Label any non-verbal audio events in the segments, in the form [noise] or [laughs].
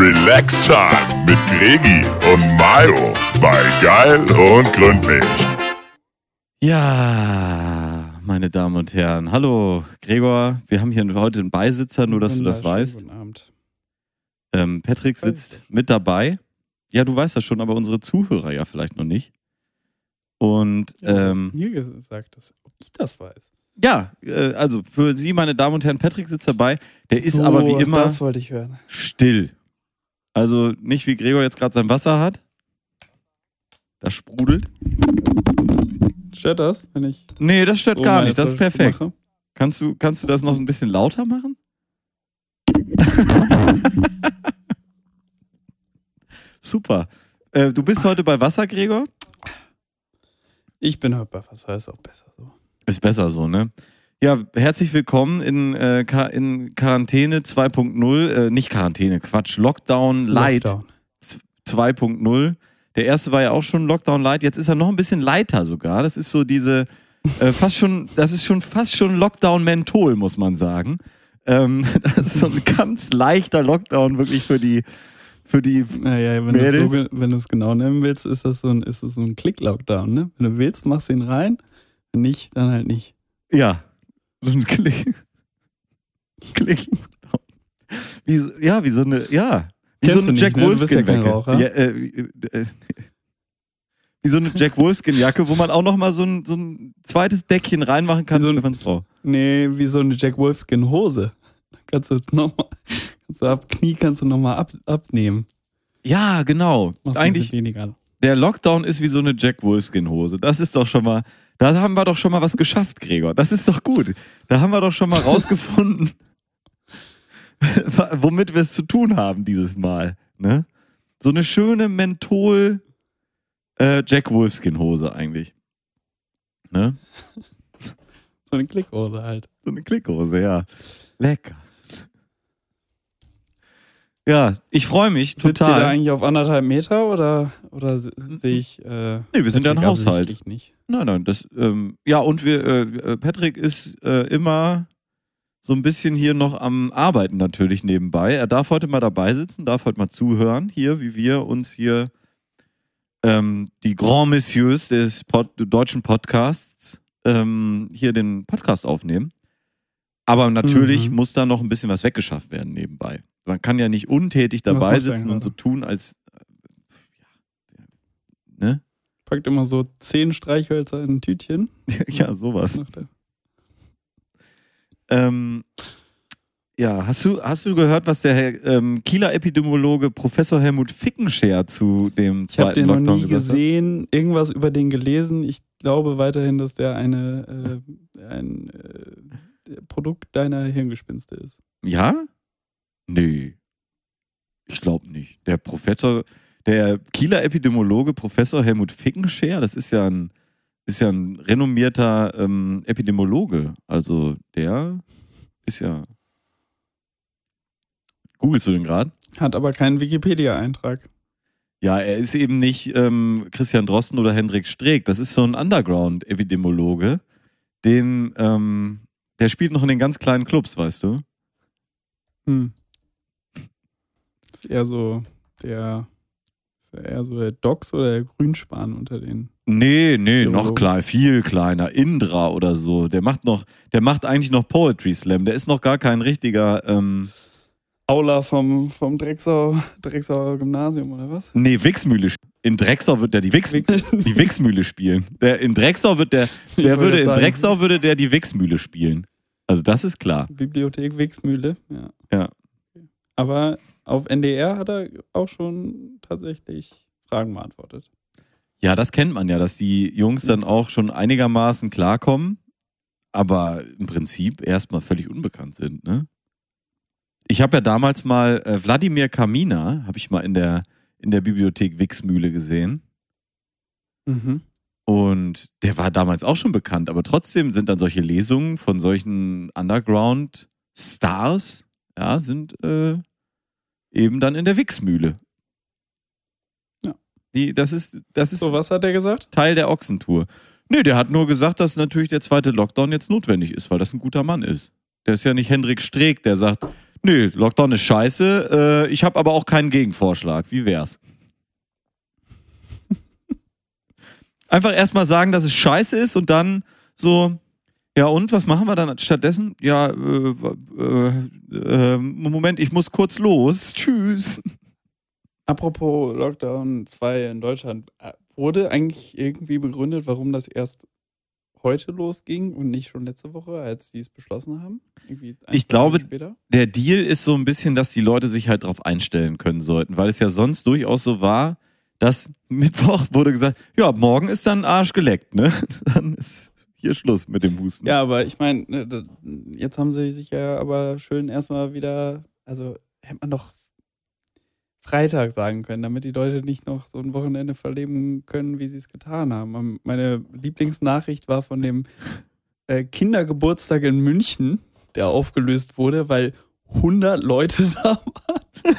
Relax Time mit Gregi und Mayo bei Geil und Gründlich. Ja, meine Damen und Herren. Hallo, Gregor. Wir haben hier heute einen Beisitzer, nur dass du das weißt. Guten Abend. Ähm, Patrick sitzt mit dabei. Ja, du weißt das schon, aber unsere Zuhörer ja vielleicht noch nicht. Und Ja, ähm, mir gesagt, dass ob ich das weiß. ja, äh, also für Sie, meine Damen und Herren, Patrick sitzt dabei. Der ist So, aber wie immer Das wollte ich hören. still. Also nicht wie Gregor jetzt gerade sein Wasser hat. Das sprudelt. Stört das, wenn ich Nee, das stört so gar nicht. Das ist perfekt. mache? Kannst du, kannst du das noch ein bisschen lauter machen? [laughs] Super. Äh, du bist heute bei Wasser, Gregor? Ich bin heute bei Wasser, ist auch besser so. Ist besser so, ne? Ja, herzlich willkommen in, äh, in Quarantäne 2.0. Äh, nicht Quarantäne, Quatsch. Lockdown Light Lockdown. 2.0. Der erste war ja auch schon Lockdown Light. Jetzt ist er noch ein bisschen lighter sogar. Das ist so diese, äh, fast schon, das ist schon fast schon Lockdown Menthol, muss man sagen. Ähm, [laughs] das ist so ein ganz leichter Lockdown wirklich für die, für die, Naja, wenn du es so, Mädels? ge- wenn du es genau nennen willst, ist das so ein, ist das so ein Klick-Lockdown, ne? Wenn du willst, machst du ihn rein. Wenn nicht, dann halt nicht. ja, so ein Klick, Klick. Wie, ja, wie so eine, ja, wie Kennst so eine Jack ne? Ja Wolfskin-Jacke. Ja, äh, wie- äh, wie so eine Jack Wolfskin-Jacke, wo man auch noch mal so ein, so ein zweites Deckchen reinmachen kann, Wie so ein- wenn man's braucht. Nee, wie so eine Jack Wolfskin-Hose. Kannst du es nochmal, kannst du ab Knie kannst du nochmal ab, abnehmen. Ja, genau. Machst Eigentlich, der Lockdown ist wie so eine Jack Wolfskin-Hose. Das ist doch schon mal, da haben wir doch schon mal was geschafft, Gregor. Das ist doch gut. Da haben wir doch schon mal rausgefunden, [laughs] womit wir es zu tun haben dieses Mal. Ne? So eine schöne Menthol äh, Jack Wolfskin-Hose eigentlich. Ne? [laughs] So eine Klickhose halt. So eine Klickhose, ja. Lecker. Ja, ich freue mich Sitzt ihr da total. eigentlich auf anderthalb Meter oder, oder se- sehe ich. Äh, Nee, wir sind ja ein Haushalt. Nicht. Nein, nein, das, ähm, ja, und wir, äh, äh, Patrick ist äh, immer so ein bisschen hier noch am Arbeiten natürlich nebenbei. Er darf heute mal dabei sitzen, darf heute mal zuhören, hier, wie wir uns hier ähm, die Grand Messieurs des Pod deutschen Podcasts ähm, hier den Podcast aufnehmen. Aber natürlich Mhm. muss da noch ein bisschen was weggeschafft werden nebenbei. Man kann ja nicht untätig dabei sitzen und so tun, als äh, ja, ne? Packt immer so zehn Streichhölzer in ein Tütchen. [laughs] ja, sowas. Ähm, ja, hast du, hast du gehört, was der Herr, ähm, Kieler Epidemiologe Professor Helmut Fickenscher zu dem Ich habe zweiten den noch Lockdown nie gesehen, irgendwas über den gelesen. Ich glaube weiterhin, dass der eine äh, ein äh, Produkt deiner Hirngespinste ist. hat? Ja? Nee. Ich glaube nicht. Der Professor, der Kieler Epidemiologe Professor Helmut Fickenscher, das ist ja ein, ist ja ein renommierter ähm, Epidemiologe. Also der ist ja. Googlest du den gerade? Hat aber keinen Wikipedia-Eintrag. Ja, er ist eben nicht ähm, Christian Drosten oder Hendrik Streeck. Das ist so ein Underground-Epidemiologe. Den, ähm, der spielt noch in den ganz kleinen Clubs, weißt du? Hm. Ist eher so der er eher so der Dox oder der Grünspan unter den. Nee, nee, noch Biologe. klein, viel kleiner. Indra oder so. Der macht noch, der macht eigentlich noch Poetry Slam. Der ist noch gar kein richtiger, ähm, Aula vom, vom Drexau, Drexauer Gymnasium oder was? nee, Wichsmühle. In Drexau wird der die, Wix, [laughs] die Wichsmühle spielen. Der, in Drexau wird der, Ich der wollte würde, in sagen, Drexau würde der die Wichsmühle spielen. Also das ist klar. Bibliothek Wixmühle, ja. Ja. Aber auf NDR hat er auch schon tatsächlich Fragen beantwortet. Ja, das kennt man ja, dass die Jungs dann auch schon einigermaßen klarkommen, aber im Prinzip erstmal völlig unbekannt sind, ne? Ich habe ja damals mal äh, Wladimir Kamina, habe ich mal in der, in der Bibliothek Wixmühle gesehen. Mhm. Und der war damals auch schon bekannt, aber trotzdem sind dann solche Lesungen von solchen Underground-Stars, ja, sind äh, eben dann in der Wixmühle. Ja. Die, das ist, das ist So, was hat er gesagt? Teil der Ochsentour. Nee, der hat nur gesagt, dass natürlich der zweite Lockdown jetzt notwendig ist, weil das ein guter Mann ist. Der ist ja nicht Hendrik Streeck, der sagt, Nee, Lockdown ist scheiße. Äh, ich habe aber auch keinen Gegenvorschlag. Wie wär's? [laughs] Einfach erstmal sagen, dass es scheiße ist und dann so, ja und, was machen wir dann stattdessen? Ja, äh, äh, äh, Moment, ich muss kurz los. Tschüss. Apropos Lockdown 2 in Deutschland, äh, wurde eigentlich irgendwie begründet, warum das erst heute losging und nicht schon letzte Woche, als die es beschlossen haben? Ich glaube, später? Der Deal ist so ein bisschen, dass die Leute sich halt drauf einstellen können sollten, weil es ja sonst durchaus so war, dass [laughs] Mittwoch wurde gesagt, ja, morgen ist dann Arsch geleckt, ne? [laughs] Dann ist hier Schluss mit dem Husten. Ja, aber ich meine, ne, jetzt haben sie sich ja aber schön erstmal wieder, also hätte man doch Freitag sagen können, damit die Leute nicht noch so ein Wochenende verleben können, wie sie es getan haben. Ähm, Meine Lieblingsnachricht war von dem äh, Kindergeburtstag in München, der aufgelöst wurde, weil 100 Leute [laughs] da waren.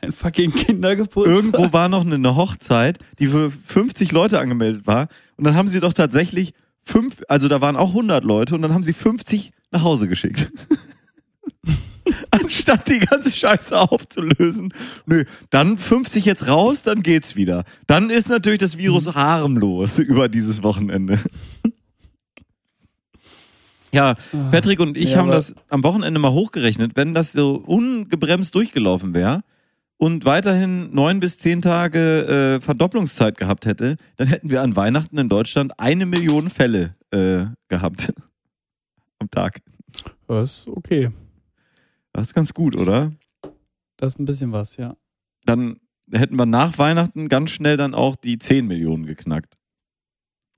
Ein fucking Kindergeburtstag. Irgendwo war noch eine Hochzeit, die für 50 Leute angemeldet war. Und dann haben sie doch tatsächlich fünf, also da waren auch 100 Leute und dann haben sie 50 nach Hause geschickt. [laughs] Anstatt die ganze Scheiße aufzulösen. Nö, dann 50 jetzt raus, dann geht's wieder. Dann ist natürlich das Virus harmlos über dieses Wochenende. Ja, Patrick und ich Ja, haben das am Wochenende mal hochgerechnet. Wenn das so ungebremst durchgelaufen wäre und weiterhin neun bis zehn Tage äh, Verdopplungszeit gehabt hätte, dann hätten wir an Weihnachten in Deutschland eine Million Fälle äh, gehabt. [laughs] Am Tag. Das ist okay. Das ist ganz gut, oder? Das ist ein bisschen was, ja. Dann hätten wir nach Weihnachten ganz schnell dann auch die 10 Millionen geknackt.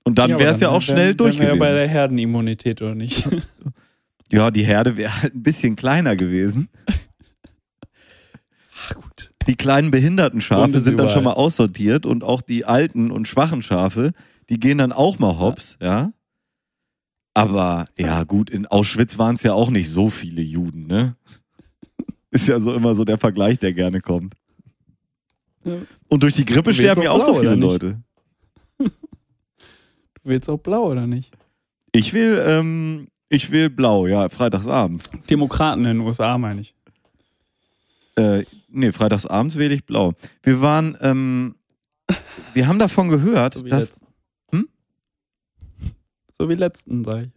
Und dann Ja, wäre es ja auch schnell durch wären wir ja bei gewesen. der Herdenimmunität, oder nicht? [laughs] [laughs] Ja, die Herde wäre halt ein bisschen kleiner gewesen. Die kleinen behinderten Schafe sind dann schon mal aussortiert und auch die alten und schwachen Schafe, die gehen dann auch mal hops, ja. Aber ja, gut, in Auschwitz waren es ja auch nicht so viele Juden, ne? [laughs] Ist ja so immer so der Vergleich, der gerne kommt. Ja. Und durch die Grippe sterben ja auch so blau, viele oder nicht? Leute. [laughs] Du willst auch blau, oder nicht? Ich will, ähm, ich will blau, ja, freitagsabends. Demokraten in den USA, meine ich. Äh, nee, freitagsabends wähle ich blau. Wir waren, ähm, wir haben davon gehört, So dass. Hm? So wie letzten, sag ich.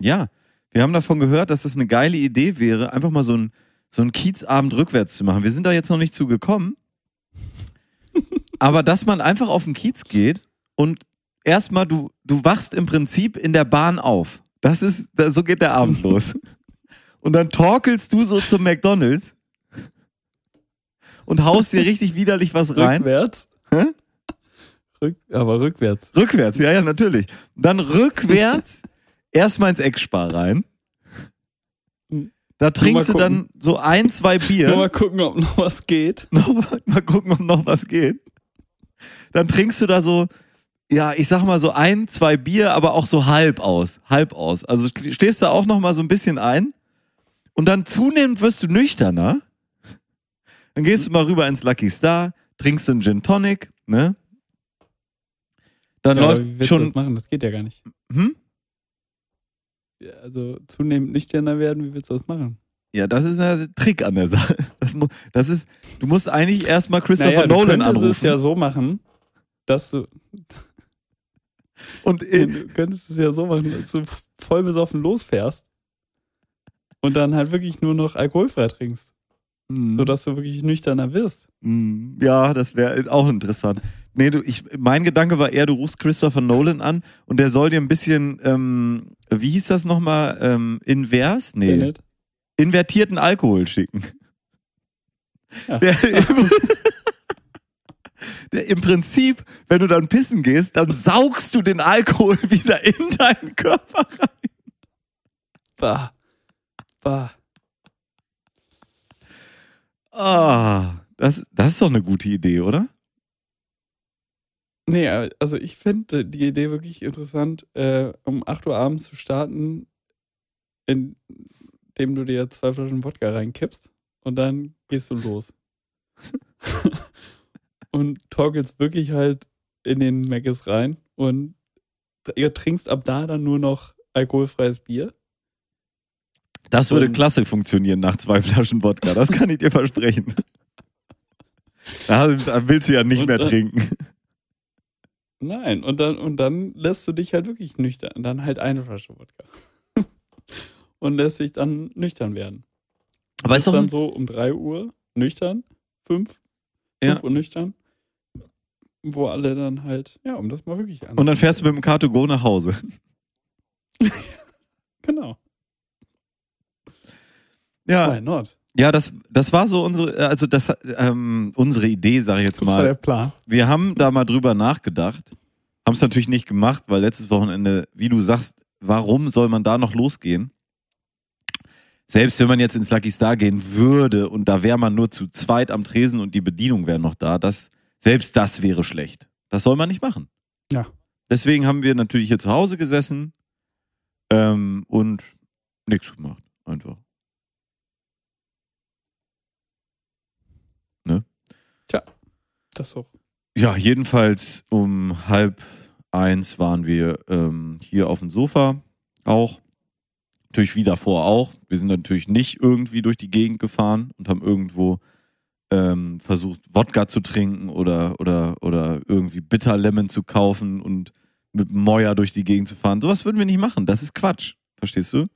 ja, wir haben davon gehört, dass das eine geile Idee wäre, einfach mal so ein, so ein Kiezabend rückwärts zu machen. Wir sind da jetzt noch nicht zu gekommen. [laughs] Aber dass man einfach auf den Kiez geht und erstmal du, du wachst im Prinzip in der Bahn auf. Das ist, so geht der Abend [laughs] los. Und dann torkelst du so zum McDonalds und haust dir richtig widerlich was rein. Rückwärts? Hä? Rück, aber rückwärts. Rückwärts, ja, ja, natürlich. Dann rückwärts [laughs] erstmal ins Eckspar rein. Da trinkst du Nur dann so ein, zwei Nur Bier. mal gucken, ob noch was geht. [laughs] mal, mal gucken, ob noch was geht. Dann trinkst du da so, ja, ich sag mal so ein, zwei Bier, aber auch so halb aus. Halb aus. Also stehst da auch noch mal so ein bisschen ein. Und dann zunehmend wirst du nüchterner. Dann gehst du mal rüber ins Lucky Star, trinkst einen Gin Tonic, ne? Dann Ja, aber läuft wie willst du schon. das machen? Das geht ja gar nicht. Hm? Ja, Also zunehmend nüchterner werden, wie willst du das machen? Ja, das ist ja der Trick an der Sache. Das, das ist, du musst eigentlich erstmal Christopher naja, du Nolan könntest anrufen. es ja so machen, dass du, und äh, [laughs] du könntest es ja so machen, dass du voll besoffen losfährst und dann halt wirklich nur noch alkoholfrei trinkst, mh, sodass du wirklich nüchterner wirst. mh, ja, das wäre auch interessant. Nee, du, ich, mein Gedanke war eher, du rufst Christopher Nolan an und der soll dir ein bisschen, ähm, wie hieß das nochmal, ähm, invers? Nee, Bennett? invertierten Alkohol schicken. Ja. Der, im, [laughs] der im Prinzip, wenn du dann pissen gehst, dann saugst du den Alkohol [laughs] wieder in deinen Körper rein. Bah. Bah. Ah, das, das ist doch eine gute Idee, oder? Nee, also ich finde die Idee wirklich interessant, äh, um 8 Uhr abends zu starten, indem du dir zwei Flaschen Wodka reinkippst und dann gehst du los. [laughs] und torkelst wirklich halt in den Meckes rein und ihr trinkst ab da dann nur noch alkoholfreies Bier. Das würde Und- klasse funktionieren nach zwei Flaschen Wodka, das kann ich dir versprechen. [laughs] Da willst du ja nicht Und mehr trinken. Nein, und dann, und dann lässt du dich halt wirklich nüchtern. Dann halt eine Flasche Wodka. [laughs] und lässt dich dann nüchtern werden. Aber ist doch dann so um 3 Uhr nüchtern, 5, Ja. 5 Uhr nüchtern. Wo alle dann halt, ja, um das mal wirklich an. und dann fährst du mit dem Car2Go nach Hause. [laughs] Genau. Ja, Why not? ja das, das war so unsere, also das, ähm, unsere Idee, sage ich jetzt Das war mal. der Plan. Wir haben da mal drüber nachgedacht, haben es natürlich nicht gemacht, weil letztes Wochenende, wie du sagst, warum soll man da noch losgehen? Selbst wenn man jetzt ins Lucky Star gehen würde und da wäre man nur zu zweit am Tresen und die Bedienung wäre noch da, das, selbst das wäre schlecht. Das soll man nicht machen. Ja. Deswegen haben wir natürlich hier zu Hause gesessen ähm, und nichts gemacht. Einfach. Das auch. Ja, jedenfalls um halb eins waren wir ähm, hier auf dem Sofa auch. Natürlich wie davor auch. Wir sind natürlich nicht irgendwie durch die Gegend gefahren und haben irgendwo ähm, versucht, Wodka zu trinken oder, oder, oder irgendwie Bitterlemon zu kaufen und mit Moja durch die Gegend zu fahren. Sowas würden wir nicht machen. Das ist Quatsch. Verstehst du?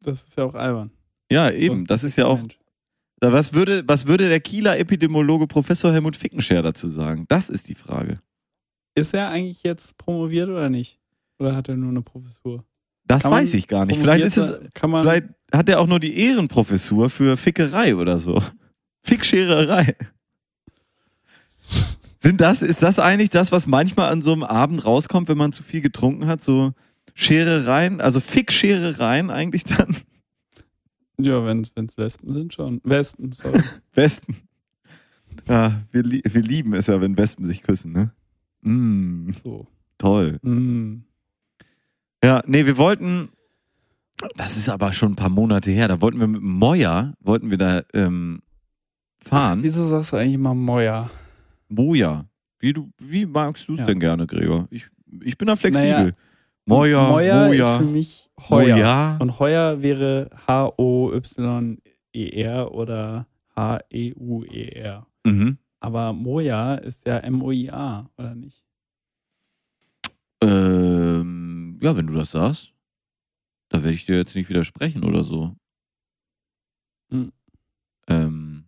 Das ist ja auch albern. Ja, eben. Das ist ja auch Mensch. Was würde, was würde der Kieler Epidemiologe Professor Helmut Fickenscher dazu sagen? Das ist die Frage. Ist er eigentlich jetzt promoviert oder nicht? Oder hat er nur eine Professur? Das Kann weiß ich gar nicht. Vielleicht ist es, man. vielleicht hat er auch nur die Ehrenprofessur für Fickerei oder so. [laughs] Fickschererei. Sind das, ist das eigentlich das, was manchmal an so einem Abend rauskommt, wenn man zu viel getrunken hat? So Scherereien, also Fickscherereien eigentlich dann? Ja, wenn es Wespen sind schon. Wespen, sorry. [laughs] Wespen. Ja, wir, lie- wir lieben es ja, wenn Wespen sich küssen, ne? Mm, So. toll. Mm. Ja, nee, wir wollten, das ist aber schon ein paar Monate her, da wollten wir mit Moja, wollten wir da ähm, fahren. Wieso sagst du eigentlich immer Moja? Moja. Wie, du, wie magst du es Ja. denn gerne, Gregor? Ich, ich bin da flexibel. Naja, Moja, Moja, Moja, ist für mich Heuer. Moja. Und Heuer wäre H-O-Y-E-R oder H-E-U-E-R. Mhm. Aber Moja ist ja M-O-I-A, oder nicht? Ähm, ja, wenn du das sagst, da werde ich dir jetzt nicht widersprechen oder so. Mhm. Ähm,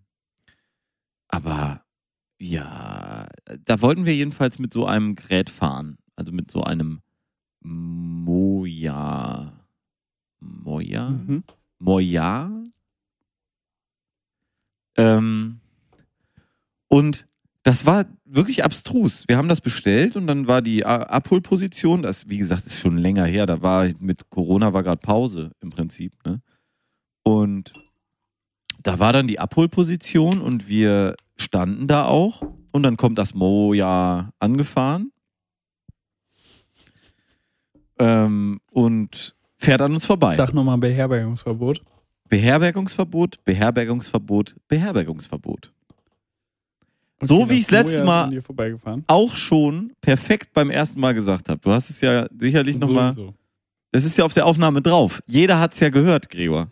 aber ja, da wollten wir jedenfalls mit so einem Gerät fahren. Also mit so einem Moja. Moja? Mhm. Moja. Ähm, und das war wirklich abstrus. Wir haben das bestellt und dann war die Abholposition, das, wie gesagt, ist schon länger her, da war mit Corona war gerade Pause im Prinzip, ne? Und da war dann die Abholposition und wir standen da auch und dann kommt das Moja angefahren ähm, und fährt an uns vorbei. Sag nochmal Beherbergungsverbot. Beherbergungsverbot, Beherbergungsverbot, Beherbergungsverbot. Okay, So wie das ich's letztes Mal-. Auch schon perfekt beim ersten Mal gesagt habe. Du hast es ja sicherlich nochmal. Das ist ja auf der Aufnahme drauf. Jeder hat es ja gehört, Gregor.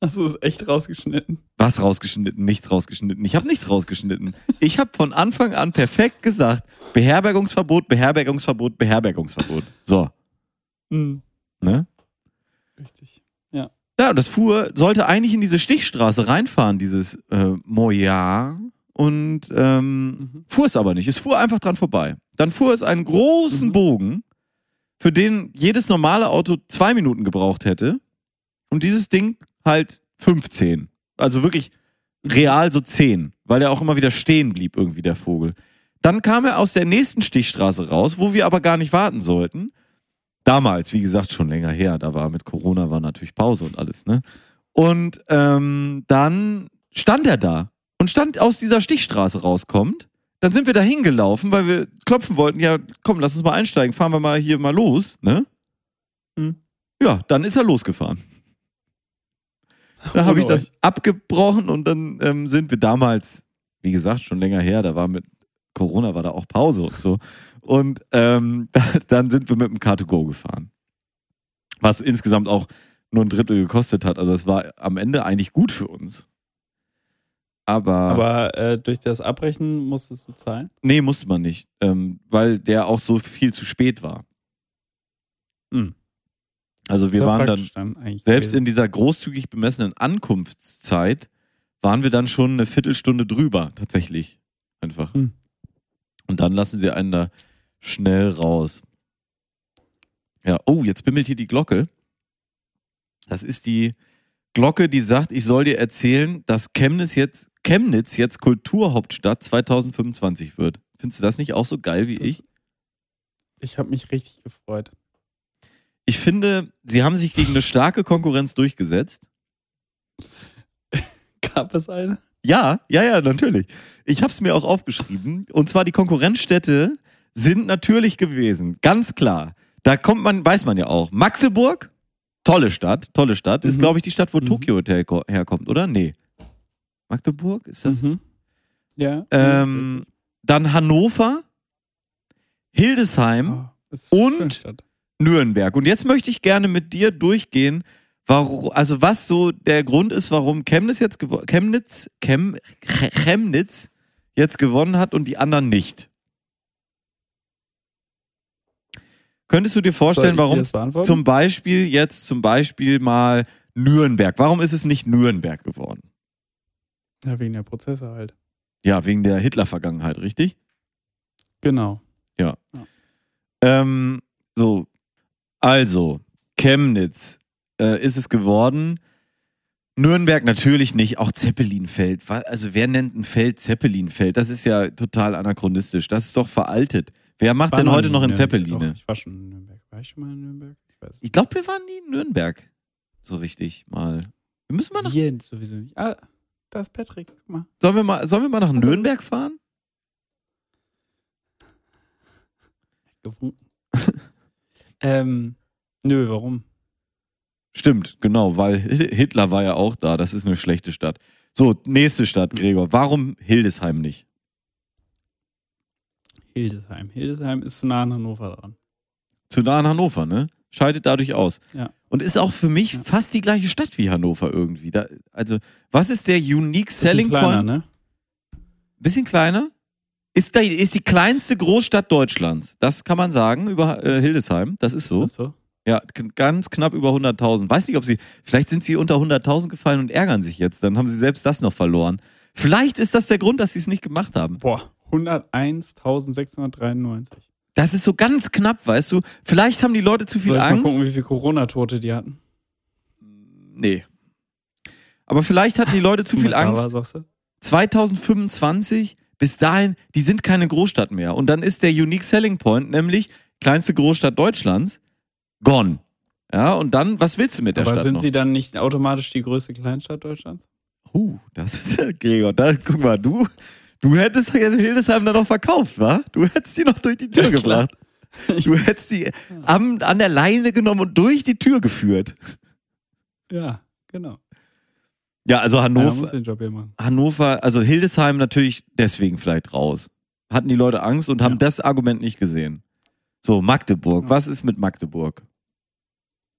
Hast du es echt rausgeschnitten? Was rausgeschnitten? Nichts rausgeschnitten. Ich habe nichts rausgeschnitten. Ich habe von Anfang an perfekt gesagt: Beherbergungsverbot, Beherbergungsverbot, Beherbergungsverbot. So, Mhm. ne? Richtig. Ja, und das fuhr, sollte eigentlich in diese Stichstraße reinfahren, dieses äh, Moja. Und ähm, Mhm. fuhr es aber nicht. Es fuhr einfach dran vorbei. Dann fuhr es einen großen Mhm. Bogen, für den jedes normale Auto zwei Minuten gebraucht hätte. Und dieses Ding halt 15. Also wirklich Mhm. real so 10, weil er auch immer wieder stehen blieb, irgendwie der Vogel. Dann kam er aus der nächsten Stichstraße raus, wo wir aber gar nicht warten sollten. Damals, wie gesagt, schon länger her. Da war mit Corona war natürlich Pause und alles, ne? Und ähm, dann stand er da und stand aus dieser Stichstraße rauskommt. Dann sind wir da hingelaufen, weil wir klopfen wollten. Ja, komm, lass uns mal einsteigen. Fahren wir mal hier mal los, ne? Hm. Ja, dann ist er losgefahren. Da habe ich das abgebrochen und dann ähm, sind wir damals, wie gesagt, schon länger her, da war mit Corona war da auch Pause und so. Und ähm, [laughs] dann sind wir mit dem Car2Go gefahren. Was insgesamt auch nur ein Drittel gekostet hat. Also es war am Ende eigentlich gut für uns. Aber, Aber äh, durch das Abbrechen musstest du zahlen? nee, musste man nicht, ähm, weil der auch so viel zu spät war. Hm. Also wir waren dann dann eigentlich Selbst gewesen. in dieser großzügig bemessenen Ankunftszeit waren wir dann schon eine Viertelstunde drüber, tatsächlich. Einfach. Hm. Und dann lassen sie einen da schnell raus. Ja, oh, jetzt bimmelt hier die Glocke. Das ist die Glocke, die sagt, ich soll dir erzählen, dass Chemnitz jetzt, Chemnitz jetzt Kulturhauptstadt 2025 wird. Findest du das nicht auch so geil wie Das- ich? Ich habe mich richtig gefreut. Ich finde, sie haben sich gegen eine starke Konkurrenz durchgesetzt. [laughs] Gab es eine? Ja, ja, ja, natürlich. Ich habe es mir auch aufgeschrieben. Und zwar die Konkurrenzstädte sind natürlich gewesen, ganz klar. Da kommt man, weiß man ja auch. Magdeburg, tolle Stadt, tolle Stadt. Ist, Mhm. glaube ich, die Stadt, wo Mhm. Tokyo Hotel ko- herkommt, oder? Nee. Magdeburg, ist das? Mhm. Ja. Ähm, dann Hannover, Hildesheim, Oh, ist und-. Nürnberg. Und jetzt möchte ich gerne mit dir durchgehen, warum, also was so der Grund ist, warum Chemnitz jetzt Chemnitz, Chem, Ch- Chemnitz jetzt gewonnen hat und die anderen nicht. Könntest du dir vorstellen, warum zum Beispiel jetzt zum Beispiel mal Nürnberg? Warum ist es nicht Nürnberg geworden? ja, wegen der Prozesse halt. Ja, wegen der Hitler-Vergangenheit, richtig? Genau. Ähm, so, also, Chemnitz äh, ist es geworden. Nürnberg natürlich nicht, auch Zeppelinfeld. Also, wer nennt ein Feld Zeppelinfeld? Das ist ja total anachronistisch. Das ist doch veraltet. Wer macht denn heute noch in. Zeppeline? Doch, ich war schon in Nürnberg. War ich schon mal in Nürnberg? Ich weiß Ich glaube, wir waren nie in Nürnberg. So richtig mal. Wir müssen mal nach, Wir sowieso nicht. Ah, da ist Patrick. Guck mal. sollen wir mal, sollen wir mal nach Nürnberg fahren? [laughs] Ähm, nö, warum? Stimmt, genau, weil Hi- Hitler war ja auch da. Das ist eine schlechte Stadt. So, nächste Stadt, Gregor. Warum Hildesheim nicht? Hildesheim. Hildesheim ist zu nah an Hannover dran. zu nah an Hannover, ne? Scheidet dadurch aus. Ja. Und ist auch für mich Ja. fast die gleiche Stadt wie Hannover irgendwie. Da, also, was ist der unique selling kleiner, point? ne? Bisschen kleiner? Ist, da, ist die kleinste Großstadt Deutschlands. Das kann man sagen über äh, Hildesheim. Das ist so. Ist das so? Ja, ganz knapp über 100.000. Weiß nicht, ob sie, vielleicht sind sie unter 100.000 gefallen und ärgern sich jetzt. Dann haben sie selbst das noch verloren. Vielleicht ist das der Grund, dass sie es nicht gemacht haben. Boah, 101.693. Das ist so ganz knapp, weißt du. Vielleicht haben die Leute zu viel Soll ich mal Angst. gucken, wie viele Corona-Tote die hatten? Nee. Aber vielleicht hatten die Leute [laughs] zu viel Angst. sagst du? 2025, bis dahin, die sind keine Großstadt mehr. Und dann ist der Unique Selling Point, nämlich kleinste Großstadt Deutschlands, gone. Ja, und dann, was willst du mit der Aber Stadt sind noch? sie dann nicht automatisch die größte Kleinstadt Deutschlands? Uh, das ist, [laughs] Gregor, da, guck mal, du, du hättest Hildesheim dann noch verkauft, wa? Du hättest sie noch durch die Tür Ja, gebracht. Du hättest sie am, an der Leine genommen und durch die Tür geführt. Ja, genau. Ja, also Hannover. Ja, Hannover, also Hildesheim natürlich deswegen vielleicht raus. Hatten die Leute Angst und haben Ja. das Argument nicht gesehen. So, Magdeburg. Ja. Was ist mit Magdeburg?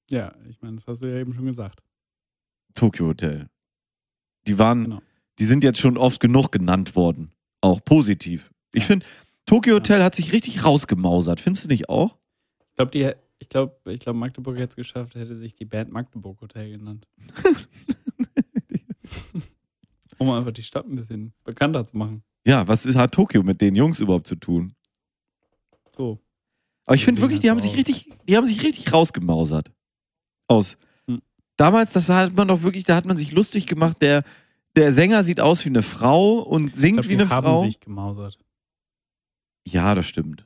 Ja, ich meine, das hast du ja eben schon gesagt. Tokyo Hotel. Die waren, Genau. Die sind jetzt schon oft genug genannt worden. Auch positiv. Ich finde, Tokyo Hotel hat sich richtig rausgemausert. Findest du nicht auch? Ich glaube, die, ich glaube, ich glaube, Magdeburg hätte es geschafft, hätte sich die Band Magdeburg Hotel genannt. [laughs] um einfach die Stadt ein bisschen bekannter zu machen. Ja, was ist, hat Tokio mit den Jungs überhaupt zu tun? So. Aber ich finde wirklich, die haben sich richtig, die haben sich richtig rausgemausert. Aus. Hm. Damals, das hat man doch wirklich, da hat man sich lustig gemacht. Der, der Sänger sieht aus wie eine Frau und singt glaub, wie die eine haben Frau. sich gemausert. Ja, das stimmt.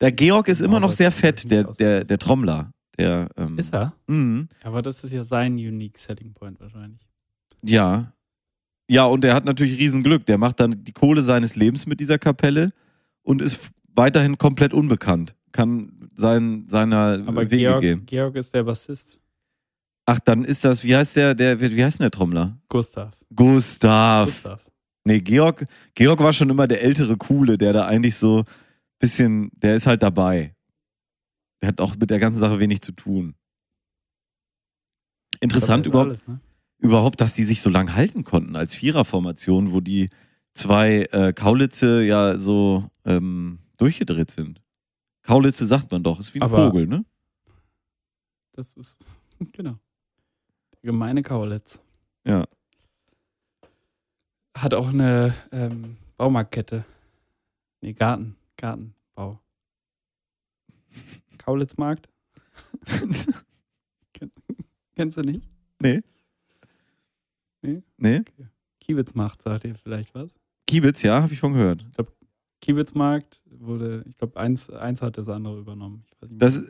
Der Georg ist immer noch sehr fett, der, der, der Trommler. Der, ähm, Ist er? mhm. Aber das ist ja sein Unique Selling Point wahrscheinlich. Ja. Ja, und er hat natürlich Riesenglück. Der macht dann die Kohle seines Lebens mit dieser Kapelle und ist weiterhin komplett unbekannt. Kann sein, seiner Aber Wege Georg, gehen. Georg ist der Bassist. Ach, dann ist das, wie heißt der, der, wie heißt denn der Trommler? Gustav. Gustav. Gustav. Nee, Georg, Georg war schon immer der ältere Coole, der da eigentlich so bisschen, der ist halt dabei. Der hat auch mit der ganzen Sache wenig zu tun. Interessant überhaupt, alles, ne? überhaupt, dass die sich so lang halten konnten als Viererformation, wo die zwei äh, Kaulitze ja so ähm, durchgedreht sind. Kaulitze sagt man doch, ist wie ein Aber- Vogel, ne? Das ist, [laughs] genau. Gemeine Kaulitz. Ja. Hat auch eine ähm, Baumarktkette. Nee, Garten. Gartenbau. [laughs] Kaulitzmarkt? [laughs] Kennst du nicht? nee. Nee? Nee? Kiewitzmarkt, sagt ihr vielleicht was? Kiebitz, ja, habe ich von gehört. Kiewitzmarkt wurde, ich glaube, eins, eins hat das andere übernommen. Nicht Das-.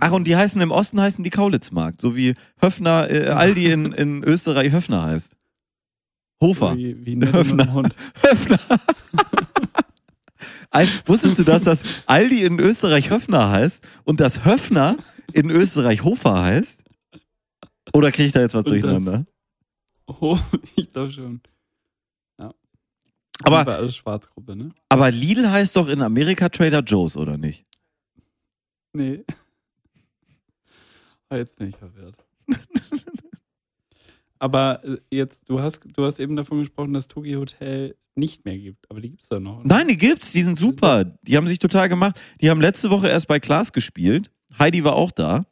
Ach, und die heißen im Osten heißen die Kaulitzmarkt, so wie Höfner, äh, Aldi in, in Österreich Höfner heißt. Hofer. Wie, wie Höfner. und Hund. [laughs] Höfner. Wusstest du, dass das Aldi in Österreich Höfner heißt und das Höfner in Österreich Hofer heißt? Oder kriege ich da jetzt was Und durcheinander? Oh, [laughs] ich glaube schon. Aber- Aber alles Schwarzgruppe, ne? Aber Lidl heißt doch in Amerika Trader Joe's, oder nicht? Nee. [laughs] Ah, jetzt bin ich verwirrt. [laughs] Aber äh, jetzt, du hast, du hast eben davon gesprochen, dass Togi Hotel nicht mehr gibt. Aber die gibt es doch noch. oder? Nein, die gibt's, die sind super. Die haben sich total gemacht. Die haben letzte Woche erst bei Klaas gespielt. Heidi war auch da.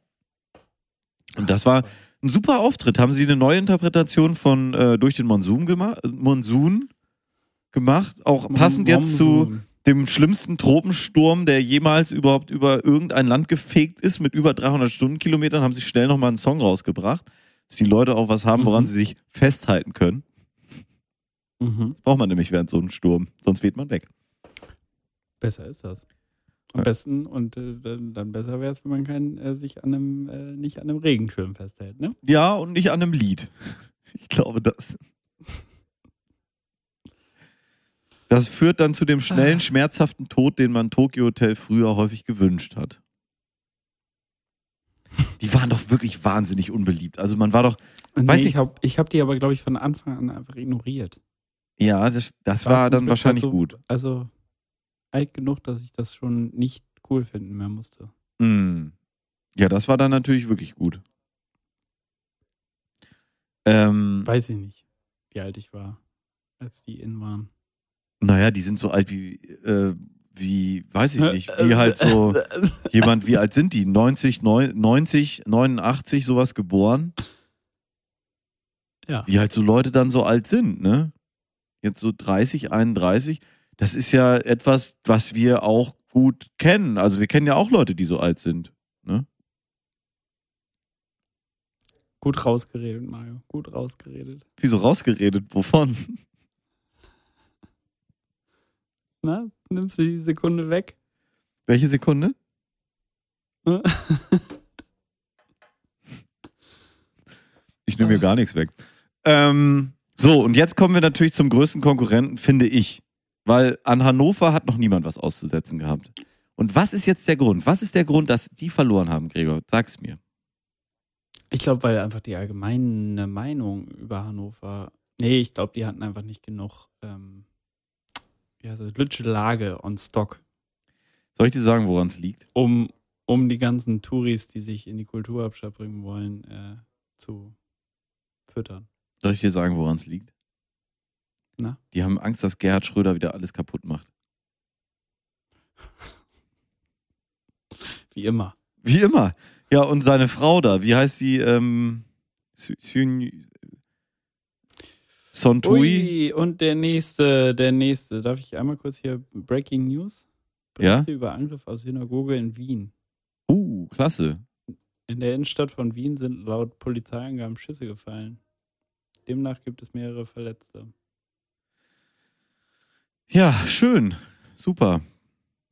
Und das war ein super Auftritt. Haben sie eine neue Interpretation von äh, Durch den Monsun, gema Monsun gemacht. Auch passend jetzt zu dem schlimmsten Tropensturm, der jemals überhaupt über irgendein Land gefegt ist, mit über 300 Stundenkilometern, haben sie schnell nochmal einen Song rausgebracht, dass die Leute auch was haben, woran Mhm. sie sich festhalten können. Mhm. Das braucht man nämlich während so einem Sturm, sonst weht man weg. Besser ist das. Am Ja. besten und äh, dann, dann besser wäre es, wenn man kein, äh, sich an einem, äh, nicht an einem Regenschirm festhält, ne? Ja, und nicht an einem Lied. [laughs] Ich glaube, das. Das führt dann zu dem schnellen, Ah. schmerzhaften Tod, den man Tokyo Hotel früher häufig gewünscht hat. Die waren doch wirklich wahnsinnig unbeliebt. Also man war doch, Nee, Weiß ich- ich habe ich hab die aber, glaube ich, von Anfang an einfach ignoriert. ja, das, das War war dann Glück wahrscheinlich so- gut. Also alt genug, dass ich das schon nicht cool finden mehr musste. Mm. Ja, das war dann natürlich wirklich gut. Ähm, Weiß ich nicht, wie alt ich war, als die in waren. Naja, die sind so alt wie, äh, wie, weiß ich nicht, wie halt so [laughs] jemand, wie alt sind die? 90, neun- 90, 89, sowas geboren? Ja. Wie halt so Leute dann so alt sind, ne? Jetzt so 30, 31. Das ist ja etwas, was wir auch gut kennen. Also wir kennen ja auch Leute, die so alt sind. Ne? Gut rausgeredet, Mario. Gut rausgeredet. Wieso rausgeredet? Wovon? Na, nimmst du die Sekunde weg? Welche Sekunde? Ich nehme mir gar nichts weg. Ähm, so, und jetzt kommen wir natürlich zum größten Konkurrenten, finde ich. Weil an Hannover hat noch niemand was auszusetzen gehabt. Und was ist jetzt der Grund? Was ist der Grund, dass die verloren haben, Gregor? Sag's mir. Ich glaube, weil einfach die allgemeine Meinung über Hannover. Nee, ich glaube, die hatten einfach nicht genug ähm, heißt das, Lütsche Lage on Stock, Soll ich dir sagen, woran es liegt? um, um die ganzen Touris, die sich in die Kulturhauptstadt bringen wollen, äh, zu füttern. Soll ich dir sagen, woran es liegt? Na? Die haben Angst, dass Gerhard Schröder wieder alles kaputt macht. Wie immer. Wie immer. Ja, und seine Frau da, wie heißt sie? Ähm, Sontui? Ui, und der nächste, der nächste. Darf ich einmal kurz hier Breaking News? Ja? Berichte über Angriff auf Synagoge in Wien. Uh, klasse. In der Innenstadt von Wien sind laut Polizeiangaben Schüsse gefallen. Demnach gibt es mehrere Verletzte. Ja, schön. Super.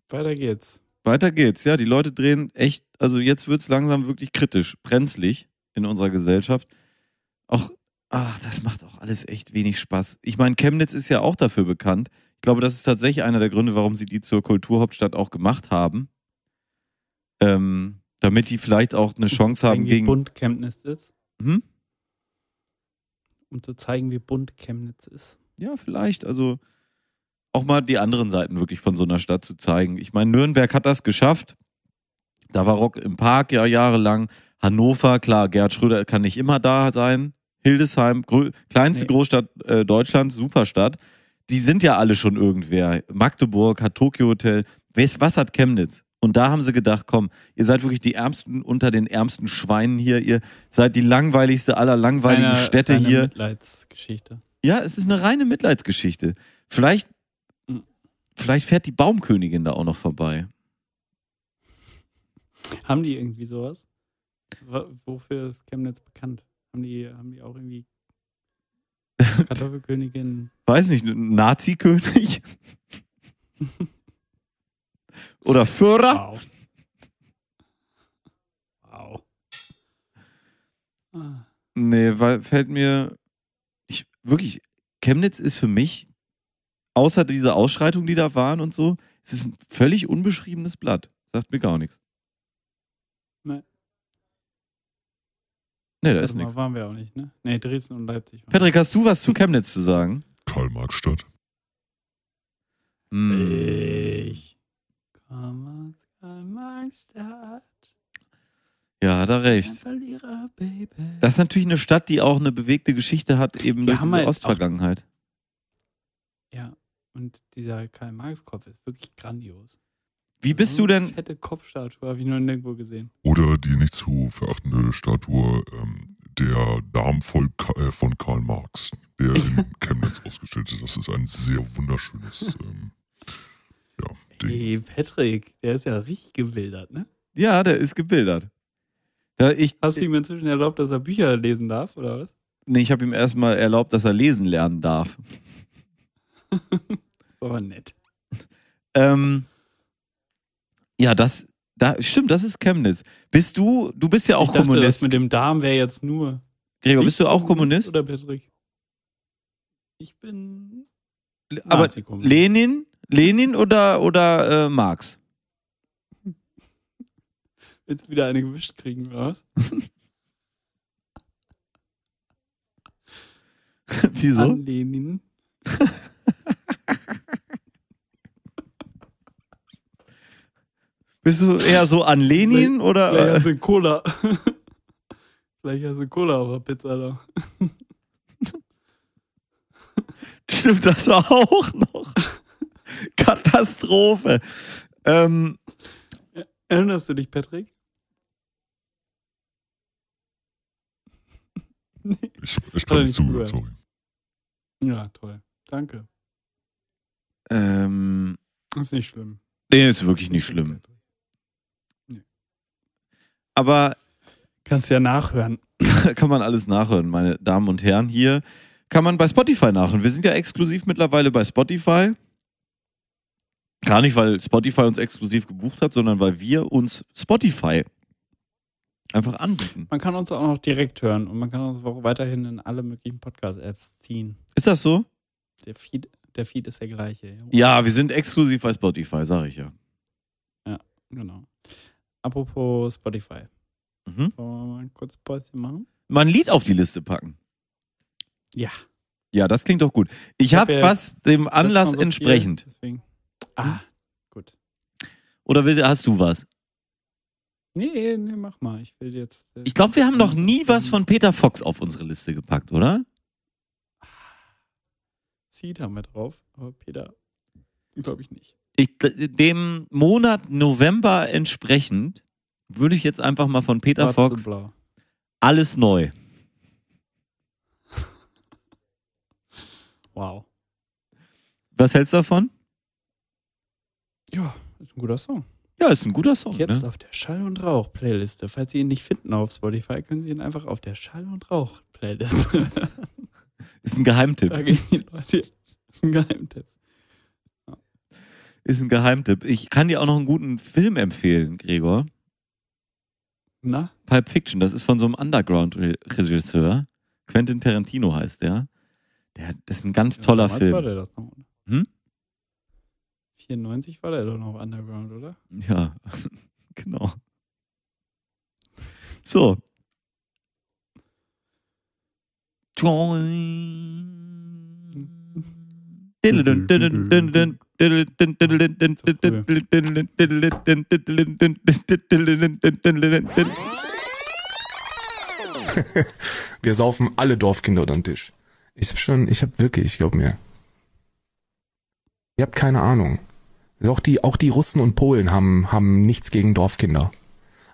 Weiter geht's. Weiter geht's. Ja, die Leute drehen echt, also jetzt wird's langsam wirklich kritisch, brenzlig in unserer Gesellschaft. Auch, ach, das macht auch alles echt wenig Spaß. Ich meine, Chemnitz ist ja auch dafür bekannt. Ich glaube, das ist tatsächlich einer der Gründe, warum sie die zur Kulturhauptstadt auch gemacht haben. Ähm, damit die vielleicht auch eine Chance haben zeigen, wie gegen. bunt Chemnitz ist. Hm? Um zu zeigen, wie bunt Chemnitz ist. Ja, vielleicht. Also auch mal die anderen Seiten wirklich von so einer Stadt zu zeigen. Ich meine, Nürnberg hat das geschafft. Da war Rock im Park ja jahrelang. Hannover, klar, Gerhard Schröder kann nicht immer da sein. Hildesheim, grö kleinste Nee. Großstadt äh, Deutschlands, Superstadt. Die sind ja alle schon irgendwer. Magdeburg hat Tokyo Hotel. Weißt, was hat Chemnitz? Und da haben sie gedacht, komm, ihr seid wirklich die Ärmsten unter den ärmsten Schweinen hier. Ihr seid die langweiligste aller langweiligen Kleine- Städte kleine hier. Mitleidsgeschichte. Ja, es ist eine reine Mitleidsgeschichte. Vielleicht, Mhm. vielleicht fährt die Baumkönigin da auch noch vorbei. Haben die irgendwie sowas? Wa- Wofür ist Chemnitz bekannt? Haben die, haben die auch irgendwie [laughs] Kartoffelkönigin? Weiß nicht, Nazi-König? Oder Führer? Wow. Wow. Ah. Nee, weil fällt mir. Ich, wirklich, Chemnitz ist für mich, außer dieser Ausschreitung, die da waren und so, es ist ein völlig unbeschriebenes Blatt. Sagt mir gar nichts. Nee. Nee, da ist nichts. waren wir auch nicht, ne? Nee, Dresden und Leipzig. waren Patrick, hast du was zu Chemnitz zu sagen? Karl-Marx-Stadt. Hm. Ich komme aus Karl-Marx-Stadt. Ja, hat er Ein recht. Verlierer, Baby. Das ist natürlich eine Stadt, die auch eine bewegte Geschichte hat, eben Die durch haben diese halt Ostvergangenheit. Ja, und dieser Karl-Marx-Kopf ist wirklich grandios. Wie bist du eine denn? Fette Kopfstatue habe ich noch nirgendwo gesehen. Oder die nicht zu verachtende Statue ähm, der Darm äh, von Karl Marx, der in [laughs] Chemnitz ausgestellt ist. Das ist ein sehr wunderschönes [laughs] ähm, ja, Ding. Hey, Patrick, der ist ja richtig gewildert, ne? Ja, der ist gebildert. Da ich, Hast du ihm inzwischen erlaubt, dass er Bücher lesen darf, oder was? nee, ich habe ihm erstmal erlaubt, dass er lesen lernen darf. [laughs] Aber nett. Ähm, ja, das, da, stimmt, das ist Chemnitz. Bist du, du bist ja auch ich dachte, Kommunist. Das mit dem Darm wäre jetzt nur. Gregor, bist du auch Kommunist? Oder Patrick? Ich bin. Aber. Lenin, Lenin oder, oder äh, Marx? Du wieder eine gewischt kriegen, was? [laughs] Wieso? An Lenin. [laughs] Bist du eher so an Lenin Vielleicht oder? hast Äh, du Cola. [laughs] Vielleicht hast du Cola auf der Pizza da. [laughs] stimmt, das war auch noch. [laughs] Katastrophe. Ähm, Erinnerst du dich, Patrick? Ich, ich Hat kann nicht zugehört. sorry. Ja, toll. Danke. ähm, Ist nicht schlimm. nee, ist wirklich nicht schlimm. Aber Kannst ja nachhören. [laughs] kann man alles nachhören, meine Damen und Herren. Hier kann man bei Spotify nachhören. Wir sind ja exklusiv mittlerweile bei Spotify. Gar nicht, weil Spotify uns exklusiv gebucht hat, sondern weil wir uns Spotify einfach anbieten. Man kann uns auch noch direkt hören und man kann uns auch weiterhin in alle möglichen Podcast-Apps ziehen. Ist das so? Der Feed, der Feed ist der gleiche. Ja, wir sind exklusiv bei Spotify, sag ich ja. Genau. Apropos Spotify. Mhm. Wollen wir mal kurz Päuschen machen? Mal ein Lied auf die Liste packen. Ja. Ja, das klingt doch gut. Ich Ich hab habe ja was dem Anlass so viel, entsprechend. Deswegen. Ah, gut. Oder will, hast du was? Nee, nee, mach mal. Ich will jetzt. äh, Ich glaube, wir haben noch nie was von Peter Fox auf unsere Liste gepackt, oder? Seed haben wir drauf, aber Peter, glaube ich nicht. Ich, dem Monat November entsprechend würde ich jetzt einfach mal von Peter Fox blau. alles neu. [laughs] Wow. Was hältst du davon? Ja, ist ein guter Song. Ja, ist ein guter Song. Jetzt Ne? auf der Schall- und Rauch-Playliste. Falls Sie ihn nicht finden auf Spotify, können Sie ihn einfach auf der Schall- und Rauch-Playliste. [laughs] Ist ein Geheimtipp. da gehen die Leute. Ist ein Geheimtipp. Ist ein Geheimtipp. Ich kann dir auch noch einen guten Film empfehlen, Gregor. Na? Pulp Fiction, das ist von so einem Underground-Regisseur. Quentin Tarantino heißt der. der. Das ist ein ganz toller Damals war Film. der das noch. Hm? 94 war der doch noch Underground, oder? Ja, [laughs] genau. So. Wir saufen alle Dorfkinder unter den Tisch. Ich hab schon, ich hab wirklich, ich glaub mir. Ihr habt keine Ahnung. Auch die, auch die Russen und Polen haben, haben nichts gegen Dorfkinder.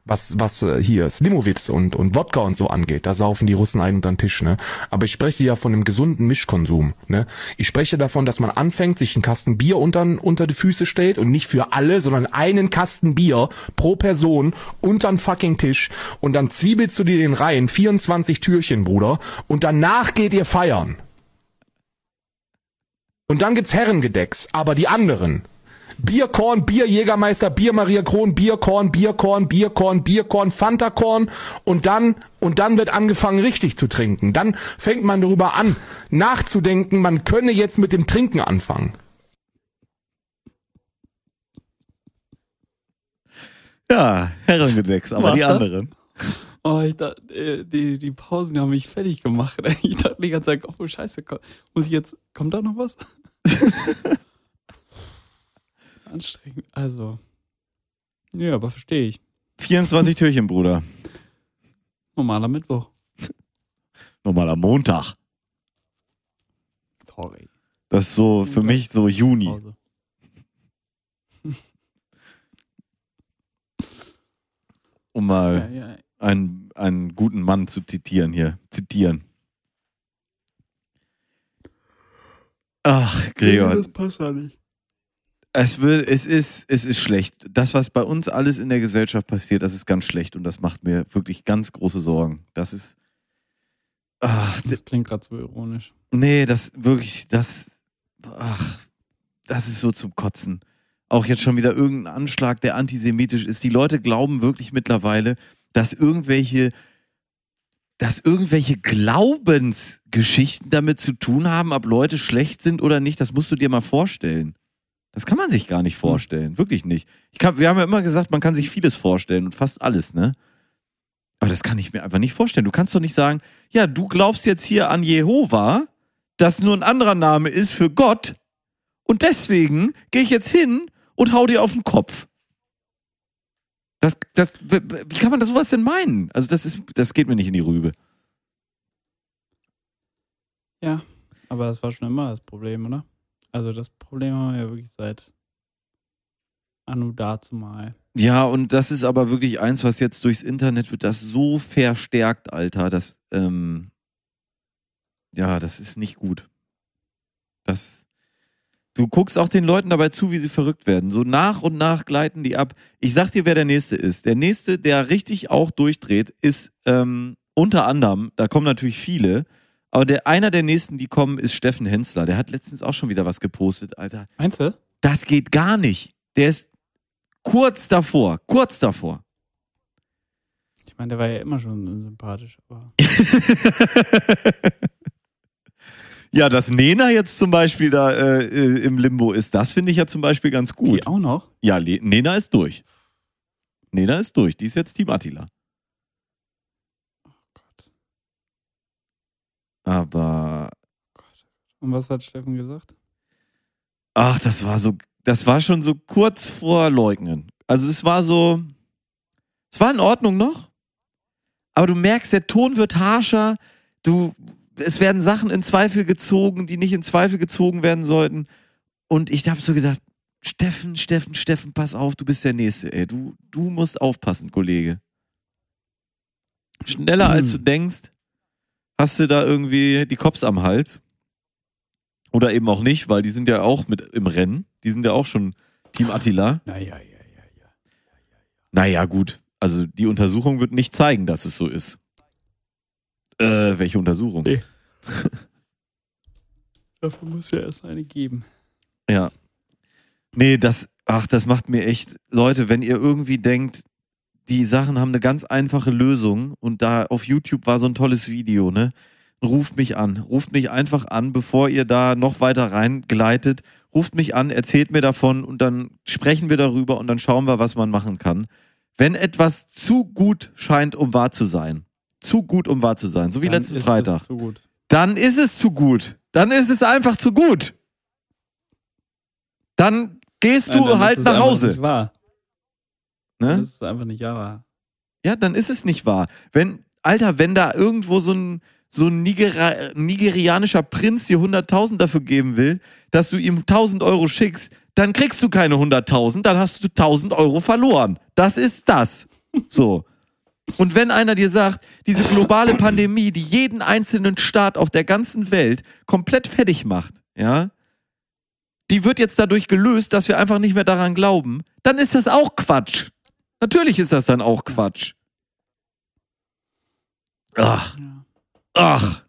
Was, was äh, hier Slimowitz und, und Wodka und so angeht, da saufen die Russen einen unter den Tisch, ne? Aber ich spreche ja von einem gesunden Mischkonsum, ne? Ich spreche davon, dass man anfängt, sich einen Kasten Bier unter, unter die Füße stellt und nicht für alle, sondern einen Kasten Bier pro Person unter den fucking Tisch und dann zwiebelst du dir den Reihen 24 Türchen, Bruder, und danach geht ihr feiern. Und dann gibt's Herrengedecks, aber die anderen. Bierkorn, Bier Jägermeister, Bier Maria Kron, Bierkorn, Bierkorn, Bierkorn, Bierkorn, Fantakorn und dann und dann wird angefangen richtig zu trinken. Dann fängt man darüber an nachzudenken, man könne jetzt mit dem Trinken anfangen. Ja, Herrengedecks, aber War's die das? anderen. Oh, ich dachte, äh, die, die Pausen haben mich fertig gemacht. [laughs] Ich dachte die ganze Zeit, oh Scheiße, komm, muss ich jetzt, kommt da noch was? [laughs] Anstrengend. Also. Ja, aber verstehe ich. 24 Türchen, Bruder. Normaler Mittwoch. Normaler Montag. Sorry. Das ist so für mich so Juni. Pause. [laughs] Um Ja, mal ja. einen, einen guten Mann zu zitieren hier. Zitieren. Ach, Gregor, Das passt ja nicht. Es, will, es, ist, es ist schlecht. Das, was bei uns alles in der Gesellschaft passiert, das ist ganz schlecht und das macht mir wirklich ganz große Sorgen. Das ist. Ach, Das klingt gerade so ironisch. Nee, das wirklich, das, ach, das ist so zum Kotzen. Auch jetzt schon wieder irgendein Anschlag, der antisemitisch ist. Die Leute glauben wirklich mittlerweile, dass irgendwelche, dass irgendwelche Glaubensgeschichten damit zu tun haben, ob Leute schlecht sind oder nicht. Das musst du dir mal vorstellen. Das kann man sich gar nicht vorstellen. Wirklich nicht. Ich kann, wir haben ja immer gesagt, man kann sich vieles vorstellen und fast alles, ne? Aber das kann ich mir einfach nicht vorstellen. Du kannst doch nicht sagen, ja, du glaubst jetzt hier an Jehova, das nur ein anderer Name ist für Gott, und deswegen gehe ich jetzt hin und hau dir auf den Kopf. Das, das, wie kann man das sowas denn meinen? Also das ist, das geht mir nicht in die Rübe. Ja, aber das war schon immer das Problem, oder? Also das Problem haben wir ja wirklich seit Anno dazumal. Ja, und das ist aber wirklich eins, was jetzt durchs Internet wird, das so verstärkt, Alter, das, ähm, ja, das ist nicht gut. Das, du guckst auch den Leuten dabei zu, wie sie verrückt werden. So nach und nach gleiten die ab. Ich sag dir, wer der Nächste ist. Der Nächste, der richtig auch durchdreht, ist ähm, unter anderem, da kommen natürlich viele, aber der, einer der Nächsten, die kommen, ist Steffen Hensler. Der hat letztens auch schon wieder was gepostet, Alter. Meinst du? Das geht gar nicht. Der ist kurz davor, kurz davor. Ich meine, der war ja immer schon sympathisch, aber [laughs] ja, dass Nena jetzt zum Beispiel da äh, äh, im Limbo ist, das finde ich ja zum Beispiel ganz gut. die auch noch? Ja, Le Nena ist durch. Nena ist durch. Die ist jetzt Team Attila. Aber Und was hat Steffen gesagt? ach, das war so, das war schon so kurz vor Leugnen. Also es war so, es war in Ordnung noch, aber du merkst, der Ton wird harscher. Du, es werden Sachen in Zweifel gezogen, die nicht in Zweifel gezogen werden sollten. Und ich habe so gedacht, Steffen, Steffen, Steffen, pass auf, du bist der Nächste, ey. Du, du musst aufpassen, Kollege. Schneller als du denkst, hast du da irgendwie die Cops am Hals. Oder eben auch nicht, weil die sind ja auch mit im Rennen. Die sind ja auch schon Team Attila. Naja, ja, ja, ja. Naja, gut. Also die Untersuchung wird nicht zeigen, dass es so ist. Äh, welche Untersuchung? Nee. [laughs] Dafür muss ja erstmal eine geben. Ja. Nee, das, ach, das macht mir echt, Leute, wenn ihr irgendwie denkt, die Sachen haben eine ganz einfache Lösung und da auf YouTube war so ein tolles Video, ne? Ruft mich an. Ruft mich einfach an, bevor ihr da noch weiter reingleitet. Ruft mich an, erzählt mir davon und dann sprechen wir darüber und dann schauen wir, was man machen kann. Wenn etwas zu gut scheint, um wahr zu sein, zu gut, um wahr zu sein, so wie Dann letzten Freitag, Das zu gut. dann ist es zu gut. Dann ist es einfach zu gut. Dann gehst du Nein, halt nach Hause. Nicht wahr. Ne? Das ist einfach nicht wahr. Ja, dann ist es nicht wahr. Wenn Alter, wenn da irgendwo so ein, so ein Nigera nigerianischer Prinz dir 100.000 dafür geben will, dass du ihm 1.000 Euro schickst, dann kriegst du keine 100.000, dann hast du 1.000 Euro verloren. Das ist das. So. Und wenn einer dir sagt, diese globale Pandemie, die jeden einzelnen Staat auf der ganzen Welt komplett fertig macht, ja, die wird jetzt dadurch gelöst, dass wir einfach nicht mehr daran glauben, dann ist das auch Quatsch. Natürlich ist das dann auch Quatsch. Ach, ach.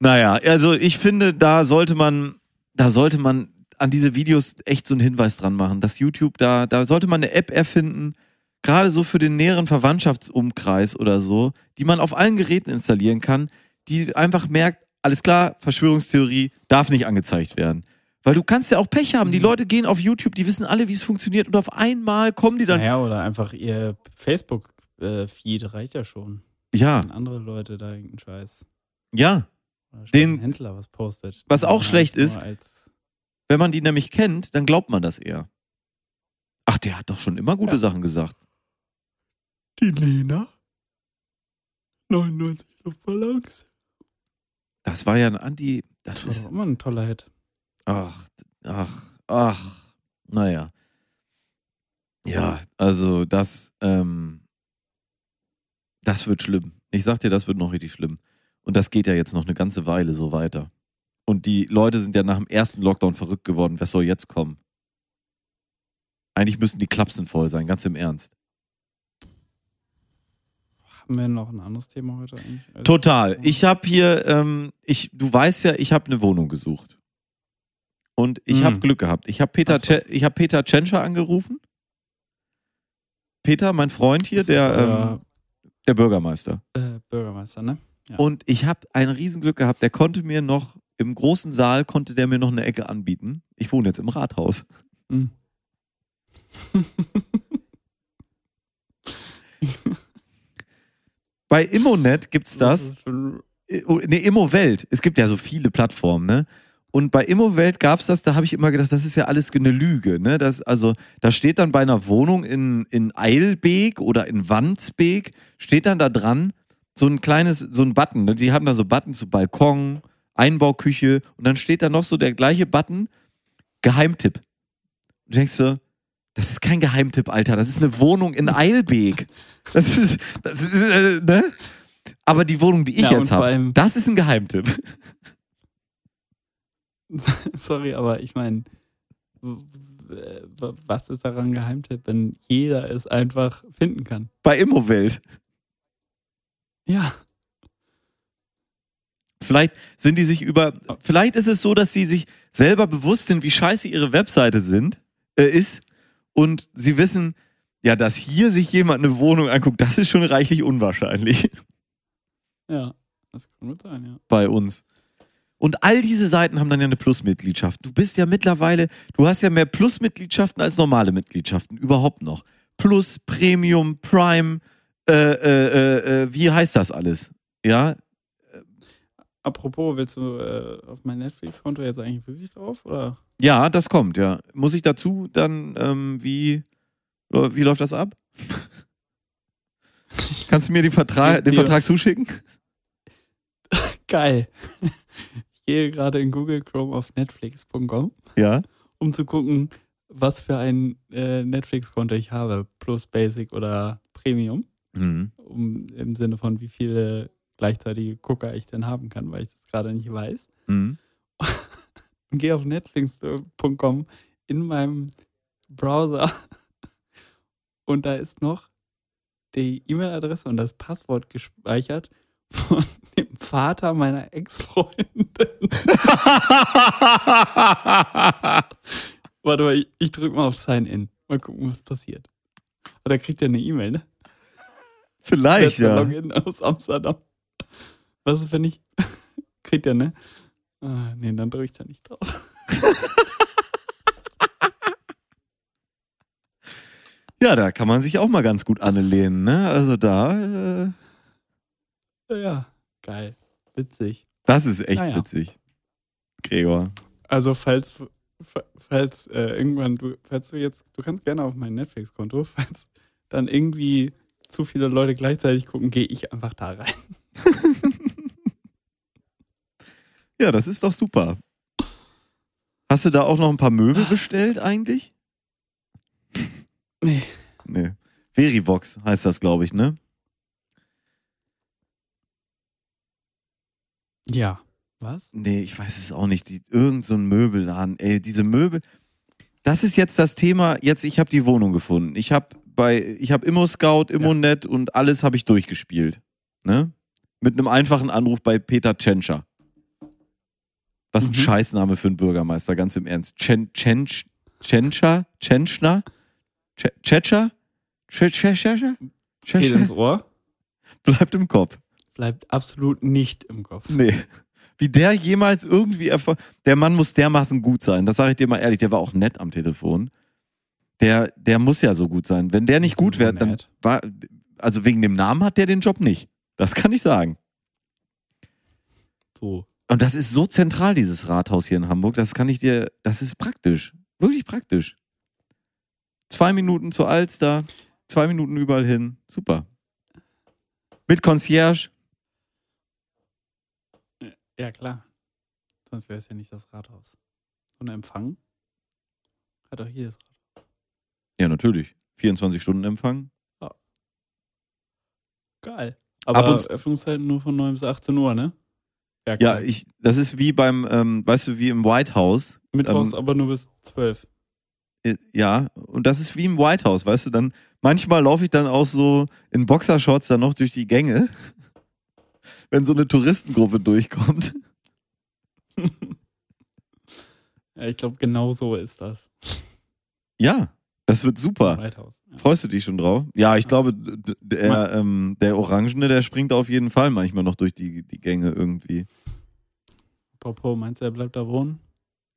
Naja, also ich finde, da sollte man, da sollte man an diese Videos echt so einen Hinweis dran machen, dass YouTube da, da sollte man eine App erfinden, gerade so für den näheren Verwandtschaftsumkreis oder so, die man auf allen Geräten installieren kann, die einfach merkt, alles klar, Verschwörungstheorie darf nicht angezeigt werden. Weil du kannst ja auch Pech haben. Die Leute gehen auf YouTube, die wissen alle, wie es funktioniert und auf einmal kommen die dann. Naja, oder einfach ihr Facebook-Feed reicht ja schon. Ja, Wenn andere Leute da irgendeinen Scheiß. ja. Oder Den- Hensler was postet. Was auch Ja, schlecht ist, Wenn man die nämlich kennt, dann glaubt man das eher. Ach, der hat doch schon immer gute Ja. Sachen gesagt. die Lena. 99 Luftballons. Das war ja ein Anti. Das Das war ist. immer ein toller Hit. Ach, ach, ach. Naja. Ja, also das, ähm, das wird schlimm. Ich sag dir, das wird noch richtig schlimm. Und das geht ja jetzt noch eine ganze Weile so weiter. Und die Leute sind ja nach dem ersten Lockdown verrückt geworden. Was soll jetzt kommen? Eigentlich müssten die Klapsen voll sein, ganz im Ernst. Haben wir noch ein anderes Thema heute eigentlich? Total. Ich habe hier, ähm, ich, du weißt ja, ich habe eine Wohnung gesucht. Und ich Mm. habe Glück gehabt. Ich habe Peter, Was, was? Ce- ich hab Peter Tschentscher angerufen. Peter, mein Freund hier, Das der, ähm, der Bürgermeister. äh, Bürgermeister, ne? Ja. Und ich habe ein Riesenglück gehabt. Der konnte mir noch, im großen Saal konnte der mir noch eine Ecke anbieten. Ich wohne jetzt im Rathaus. Hm. [laughs] Bei Immonet gibt's das. ist für ein- ne, Immowelt. Es gibt ja so viele Plattformen, ne? Und bei Immowelt gab's das, da habe ich immer gedacht, das ist ja alles eine Lüge, ne? Das, also, da steht dann bei einer Wohnung in, in Eilbeek oder in Wandsbek, steht dann da dran so ein kleines, so ein Button, ne? Die haben da so Buttons, so Balkon, Einbauküche und dann steht da noch so der gleiche Button, Geheimtipp. Du denkst so, das ist kein Geheimtipp, Alter, das ist eine Wohnung in Eilbeek. Das ist, das ist, äh, ne? Aber die Wohnung, die ich Ja, jetzt habe, das ist ein Geheimtipp. [laughs] Sorry, aber ich meine, was ist daran Geheimtipp, wenn jeder es einfach finden kann? Bei Immowelt. Ja. Vielleicht sind die sich über, vielleicht ist es so, dass sie sich selber bewusst sind, wie scheiße ihre Webseite sind, äh, ist und sie wissen, ja, dass hier sich jemand eine Wohnung anguckt, das ist schon reichlich unwahrscheinlich Ja. Das kann gut sein, ja. bei uns. Und all diese Seiten haben dann ja eine Plusmitgliedschaft. Du bist ja mittlerweile, du hast ja mehr Plusmitgliedschaften als normale Mitgliedschaften, überhaupt noch. Plus, Premium, Prime, äh, äh, äh, äh, wie heißt das alles? Ja, Apropos, willst du äh, auf mein Netflix-Konto jetzt eigentlich wirklich drauf? Oder? Ja, das kommt, ja. Muss ich dazu dann, ähm, wie, wie läuft das ab? [laughs] Kannst du mir den Vertrag, den Vertrag zuschicken? [laughs] Geil. Ich gehe gerade in Google Chrome auf netflix.com, Ja. um zu gucken, was für ein äh, Netflix-Konto ich habe. Plus Basic oder Premium. Mhm. Um, Im Sinne von, wie viele gleichzeitige Gucker ich denn haben kann, weil ich das gerade nicht weiß. Mhm. [laughs] und gehe auf netflix.com in meinem Browser [laughs] und da ist noch die E-Mail-Adresse und das Passwort gespeichert von dem Vater meiner Ex-Freundin. [laughs] Warte mal, ich, ich drücke mal auf Sign-In. Mal gucken, was passiert. Da kriegt er eine E-Mail, ne? Vielleicht, ja. Login aus Amsterdam. Was ist, wenn ich. [laughs] Kriegt er, ne? Ah, nee, dann drücke ich da nicht drauf. [laughs] Ja, da kann man sich auch mal ganz gut anlehnen, ne? Also da, äh, Ja, geil. Witzig. das ist echt Naja. witzig. Gregor. Also, falls, falls äh, irgendwann du, falls du jetzt, du kannst gerne auf mein Netflix-Konto, [laughs] falls dann irgendwie zu viele Leute gleichzeitig gucken, gehe ich einfach da rein. [laughs] Ja, das ist doch super. Hast du da auch noch ein paar Möbel bestellt eigentlich? Nee. Nee. Verivox heißt das, glaube ich, ne? Ja. Was? Nee, ich weiß es auch nicht. Die, irgend so ein Möbelladen. Ey, diese Möbel. Das ist jetzt das Thema. Jetzt, ich habe die Wohnung gefunden. Ich habe bei, ich habe Immo Scout, Immonet und alles habe ich durchgespielt. Ne? Mit einem einfachen Anruf bei Peter Tschentscher. Was ein Mhm. Scheißname für einen Bürgermeister, ganz im Ernst. Chen, Tschentsch, Tschentscher? Tschentschner? Tsch- Tschetscher? Tsch- Tschetscher? Geht ins Ohr. Bleibt im Kopf. Bleibt absolut nicht im Kopf. Nee. Wie der jemals irgendwie erfolgt. Der Mann muss dermaßen gut sein. Das sage ich dir mal ehrlich. Der war auch nett am Telefon. Der, der muss ja so gut sein. Wenn der nicht gut wäre, dann war. Also wegen dem Namen hat der den Job nicht. Das kann ich sagen. So. Und das ist so zentral, dieses Rathaus hier in Hamburg. Das kann ich dir. Das ist praktisch. Wirklich praktisch. Zwei Minuten zur Alster, zwei Minuten überall hin. Super. Mit Concierge. Ja, klar. Sonst wäre es ja nicht das Rathaus. Und Empfang hat auch jedes Rathaus. Ja, natürlich. 24 Stunden Empfang. Geil. Ab Aber Öffnungszeiten nur von 9 bis 18 Uhr, ne? Ja, klar. ich, das ist wie beim, ähm, weißt du, wie im White House. Mittwochs ähm, aber nur bis 12. Äh, Ja, und das ist wie im White House, weißt du, dann manchmal laufe ich dann auch so in Boxershorts dann noch durch die Gänge, wenn so eine Touristengruppe durchkommt. [laughs] Ja, ich glaube, genau so ist das. Ja, das wird super. Ja. Freust du dich schon drauf? Ja, ich glaube, der, ähm, der Orangene, der springt auf jeden Fall manchmal noch durch die, die Gänge irgendwie. Apropos, meinst du, er bleibt da wohnen?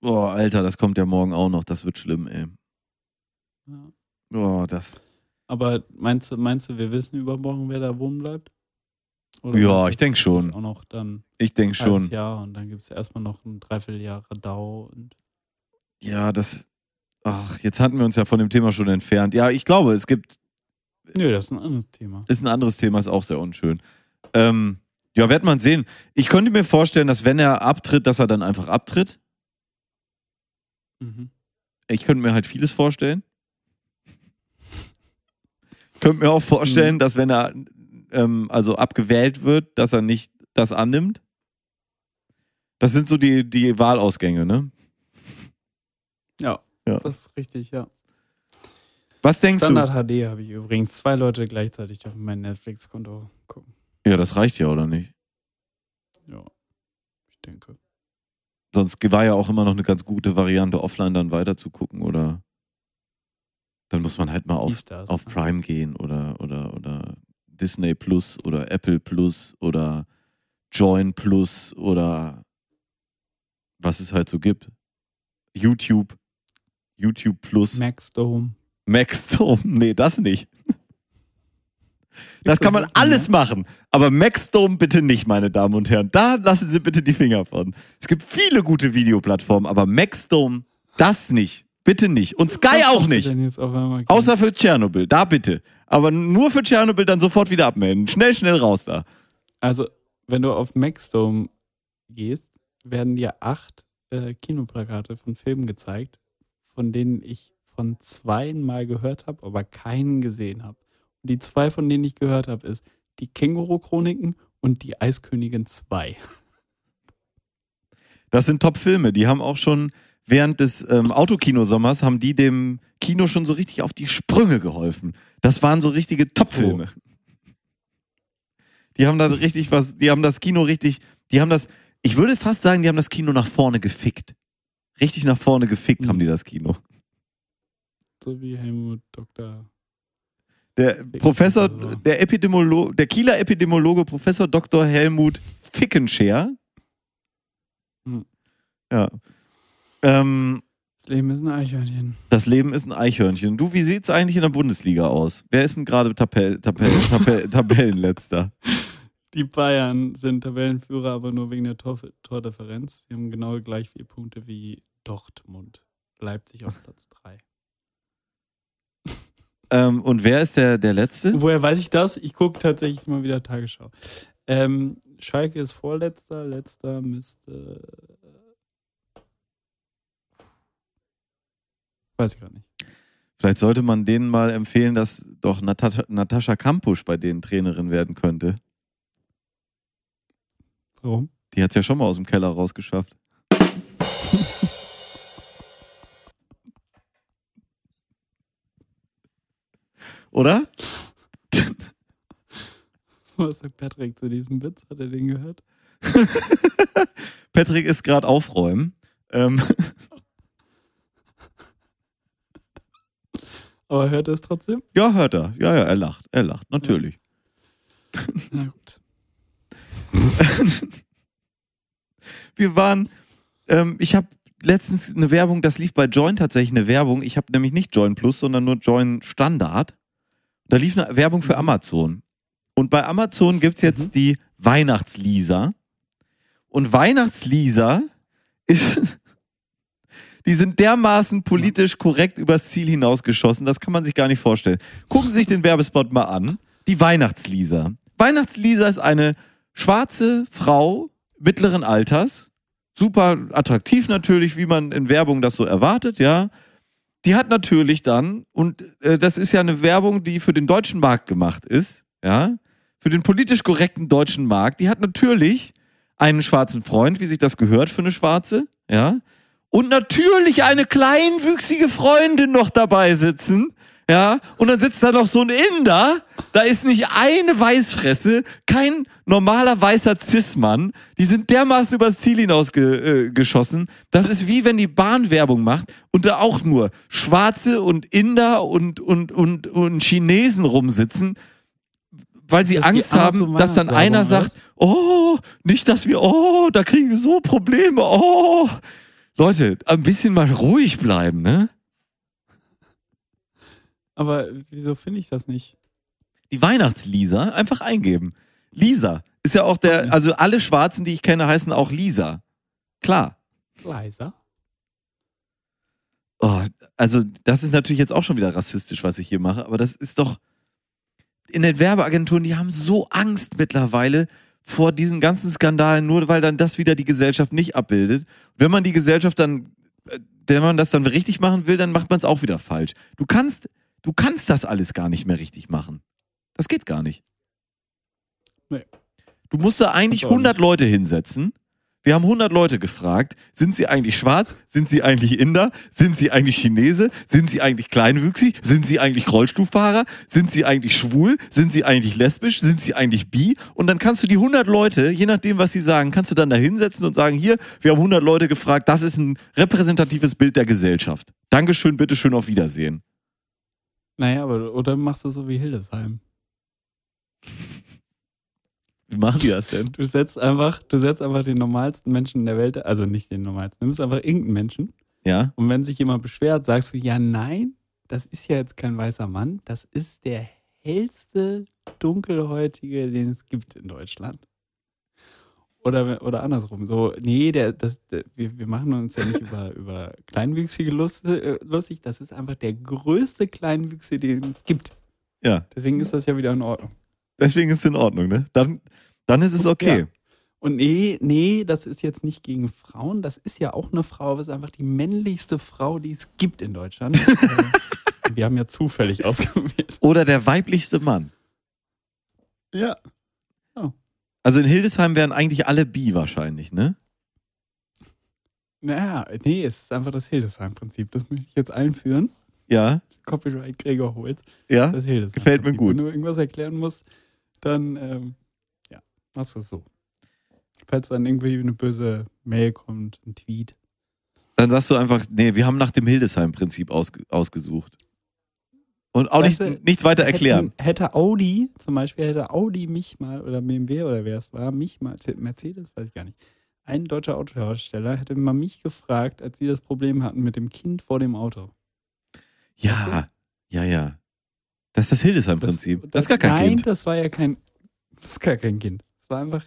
Boah, Alter, das kommt ja morgen auch noch. Das wird schlimm, ey. Ja. Boah, das. Aber meinst du, meinst du, wir wissen übermorgen, wer da wohnen bleibt? Oder Ja, ich denk es zieht schon. Auch noch dann Ich denke schon. Jahr und dann gibt es erstmal noch ein Dreivierteljahr Radau und Ja, das. Ach, jetzt hatten wir uns ja von dem Thema schon entfernt. Ja, ich glaube, es gibt Nö, das ist ein anderes Thema. Ist ein anderes Thema, ist auch sehr unschön. Ähm, ja, wird man sehen. Ich könnte mir vorstellen, dass wenn er abtritt, dass er dann einfach abtritt. Mhm. Ich könnte mir halt vieles vorstellen. [laughs] Könnte mir auch vorstellen, Mhm. dass wenn er ähm, also abgewählt wird, dass er nicht das annimmt. Das sind so die, die Wahlausgänge, ne? Ja, Ja. das ist richtig, ja. Was denkst Standard HD habe ich übrigens. Zwei Leute gleichzeitig auf mein Netflix-Konto gucken. du? Ja, das reicht ja, oder nicht? Ja, ich denke. Sonst war ja auch immer noch eine ganz gute Variante, offline dann weiter zu gucken, oder? Dann muss man halt mal auf auf ne? Prime gehen oder, oder, oder Disney Plus oder Apple Plus oder Join Plus oder was es halt so gibt. YouTube, YouTube Plus, Maxdome. Maxdome, [laughs] nee, das nicht. Das kann man alles machen, aber Maxdome bitte nicht, meine Damen und Herren. Da lassen Sie bitte die Finger von. Es gibt viele gute Videoplattformen, aber Maxdome, das nicht. Bitte nicht. Und Sky Was auch nicht. Außer für Tschernobyl, da bitte. Aber nur für Tschernobyl dann sofort wieder abmelden. Schnell, schnell raus da. Also, wenn du auf Maxdome gehst, werden dir acht äh, Kinoplakate von Filmen gezeigt, von denen ich von zweien mal gehört habe, aber keinen gesehen habe. Und die zwei, von denen ich gehört habe, ist die Känguru-Chroniken und die Eiskönigin 2. Das sind Top-Filme. Die haben auch schon während des ähm, Autokinosommers haben die dem Kino schon so richtig auf die Sprünge geholfen. Das waren so richtige Top-Filme. Die haben da richtig was, die haben das Kino richtig, die haben das, ich würde fast sagen, die haben das Kino nach vorne gefickt. Richtig nach vorne gefickt Mhm. haben die das Kino. So wie Helmut Dr. Der Professor, der Epidemiologe, der Kieler Epidemiologe Professor Dr. Helmut Fickenscher. Hm. Ja. Ähm, Das Leben ist ein Eichhörnchen. das Leben ist ein Eichhörnchen. Du, wie sieht's eigentlich in der Bundesliga aus? Wer ist denn gerade Tabell, Tabell, [laughs] Tabell, Tabellenletzter? Die Bayern sind Tabellenführer, aber nur wegen der Tor Tordifferenz. Sie haben genau gleich vier Punkte wie Dortmund. Leipzig auf Platz 3. Ähm, und wer ist der, der Letzte? Woher weiß ich das? Ich gucke tatsächlich mal wieder Tagesschau. Ähm, Schalke ist vorletzter, letzter müsste. Weiß ich gerade nicht. Vielleicht sollte man denen mal empfehlen, dass doch Natascha, Natascha Kampusch bei denen Trainerin werden könnte. Warum? Die hat es ja schon mal aus dem Keller rausgeschafft. [laughs] Oder? Was sagt Patrick zu diesem Witz? Hat er den gehört? [laughs] Patrick ist gerade aufräumen. Ähm, [laughs] Aber hört er es trotzdem? ja, hört er. Ja, ja, er lacht. Er lacht, natürlich. Na gut. [laughs] Wir waren, ähm, ich habe letztens eine Werbung, das lief bei Join tatsächlich eine Werbung. Ich habe nämlich nicht Join Plus, sondern nur Join Standard. Da lief eine Werbung für Amazon. Und bei Amazon gibt's jetzt die Weihnachtslisa. Und Weihnachtslisa [laughs] ist, die sind dermaßen politisch korrekt übers Ziel hinausgeschossen, das kann man sich gar nicht vorstellen. Gucken Sie sich den Werbespot mal an. Die Weihnachtslisa. Weihnachtslisa ist eine schwarze Frau mittleren Alters, super attraktiv natürlich, wie man in Werbung das so erwartet, ja. Die hat natürlich dann, und äh, das ist ja eine Werbung, die für den deutschen Markt gemacht ist, ja, für den politisch korrekten deutschen Markt, die hat natürlich einen schwarzen Freund, wie sich das gehört für eine Schwarze, ja, und natürlich eine kleinwüchsige Freundin noch dabei sitzen, ja, und dann sitzt da noch so ein Inder, da ist nicht eine Weißfresse, kein normaler weißer Cis-Mann, die sind dermaßen übers Ziel hinausgeschossen. Äh, geschossen. das ist wie wenn die Bahn Werbung macht und da auch nur Schwarze und Inder und, und, und, und Chinesen rumsitzen, weil sie Angst haben, dass dann einer sagt, oh, nicht, dass wir, oh, da kriegen wir so Probleme, oh. Leute, ein bisschen mal ruhig bleiben, ne? Aber wieso finde ich das nicht? Die Weihnachtslisa einfach eingeben. Lisa ist ja auch der, also alle Schwarzen, die ich kenne, heißen auch Lisa. Klar. Leiser? Oh, also das ist natürlich jetzt auch schon wieder rassistisch, was ich hier mache, aber das ist doch in den Werbeagenturen, die haben so Angst mittlerweile vor diesen ganzen Skandalen, nur weil dann das wieder die Gesellschaft nicht abbildet. Wenn man die Gesellschaft dann, äh, wenn man das dann richtig machen will, dann macht man es auch wieder falsch. Du kannst, du kannst das alles gar nicht mehr richtig machen. Das geht gar nicht. Nee. Du musst da eigentlich Kannst du auch 100 Leute hinsetzen. Wir haben 100 Leute gefragt, sind sie eigentlich schwarz? Sind sie eigentlich Inder? Sind sie eigentlich Chinese? Sind sie eigentlich kleinwüchsig? Sind sie eigentlich Rollstuhlfahrer? Sind sie eigentlich schwul? Sind sie eigentlich lesbisch? Sind sie eigentlich bi? Und dann kannst du die 100 Leute, je nachdem, was sie sagen, kannst du dann da hinsetzen und sagen, hier, wir haben 100 Leute gefragt, das ist ein repräsentatives Bild der Gesellschaft. Dankeschön, bitteschön, auf Wiedersehen. Naja, aber oder machst du so wie Hildesheim? Wie machen die das denn? Du setzt einfach, du setzt einfach den normalsten Menschen der Welt, also nicht den normalsten, du nimmst einfach irgendeinen Menschen Ja? und wenn sich jemand beschwert, sagst du, ja, nein, das ist ja jetzt kein weißer Mann, das ist der hellste Dunkelhäutige, den es gibt in Deutschland. Oder, oder andersrum, so, nee, der, das, der, wir, wir machen uns ja nicht über, über Kleinwüchsige äh, lustig, das ist einfach der größte Kleinwüchsige, den es gibt. Ja. Deswegen ist das ja wieder in Ordnung. Deswegen ist es in Ordnung, ne? Dann, dann ist es okay. Ja. Und nee, nee, das ist jetzt nicht gegen Frauen. Das ist ja auch eine Frau, aber es ist einfach die männlichste Frau, die es gibt in Deutschland. [laughs] Äh, Wir haben ja zufällig ausgewählt. Oder der weiblichste Mann. Ja. Also in Hildesheim wären eigentlich alle bi wahrscheinlich, ne? Naja, nee, es ist einfach das Hildesheim-Prinzip. Das möchte ich jetzt einführen. Ja, Copyright Gregor Holz. ja. Das Hildesheim. Gefällt mir gut. Wenn du irgendwas erklären musst, dann, ähm, ja, machst du es so. Falls dann irgendwie eine böse Mail kommt, ein Tweet. Dann sagst du einfach, nee, wir haben nach dem Hildesheim-Prinzip ausge ausgesucht. Und auch nicht, Weißt du, nichts weiter erklären. Hätten, hätte Audi, zum Beispiel, hätte Audi mich mal, oder BMW oder wer es war, mich mal, Mercedes, weiß ich gar nicht, ein deutscher Autohersteller hätte mal mich gefragt, als sie das Problem hatten mit dem Kind vor dem Auto. Ja, ja, ja. Das ist das Hildesheim-Prinzip. Das, ist gar kein nein, Kind. das war ja kein, das ist gar kein Kind. Das war einfach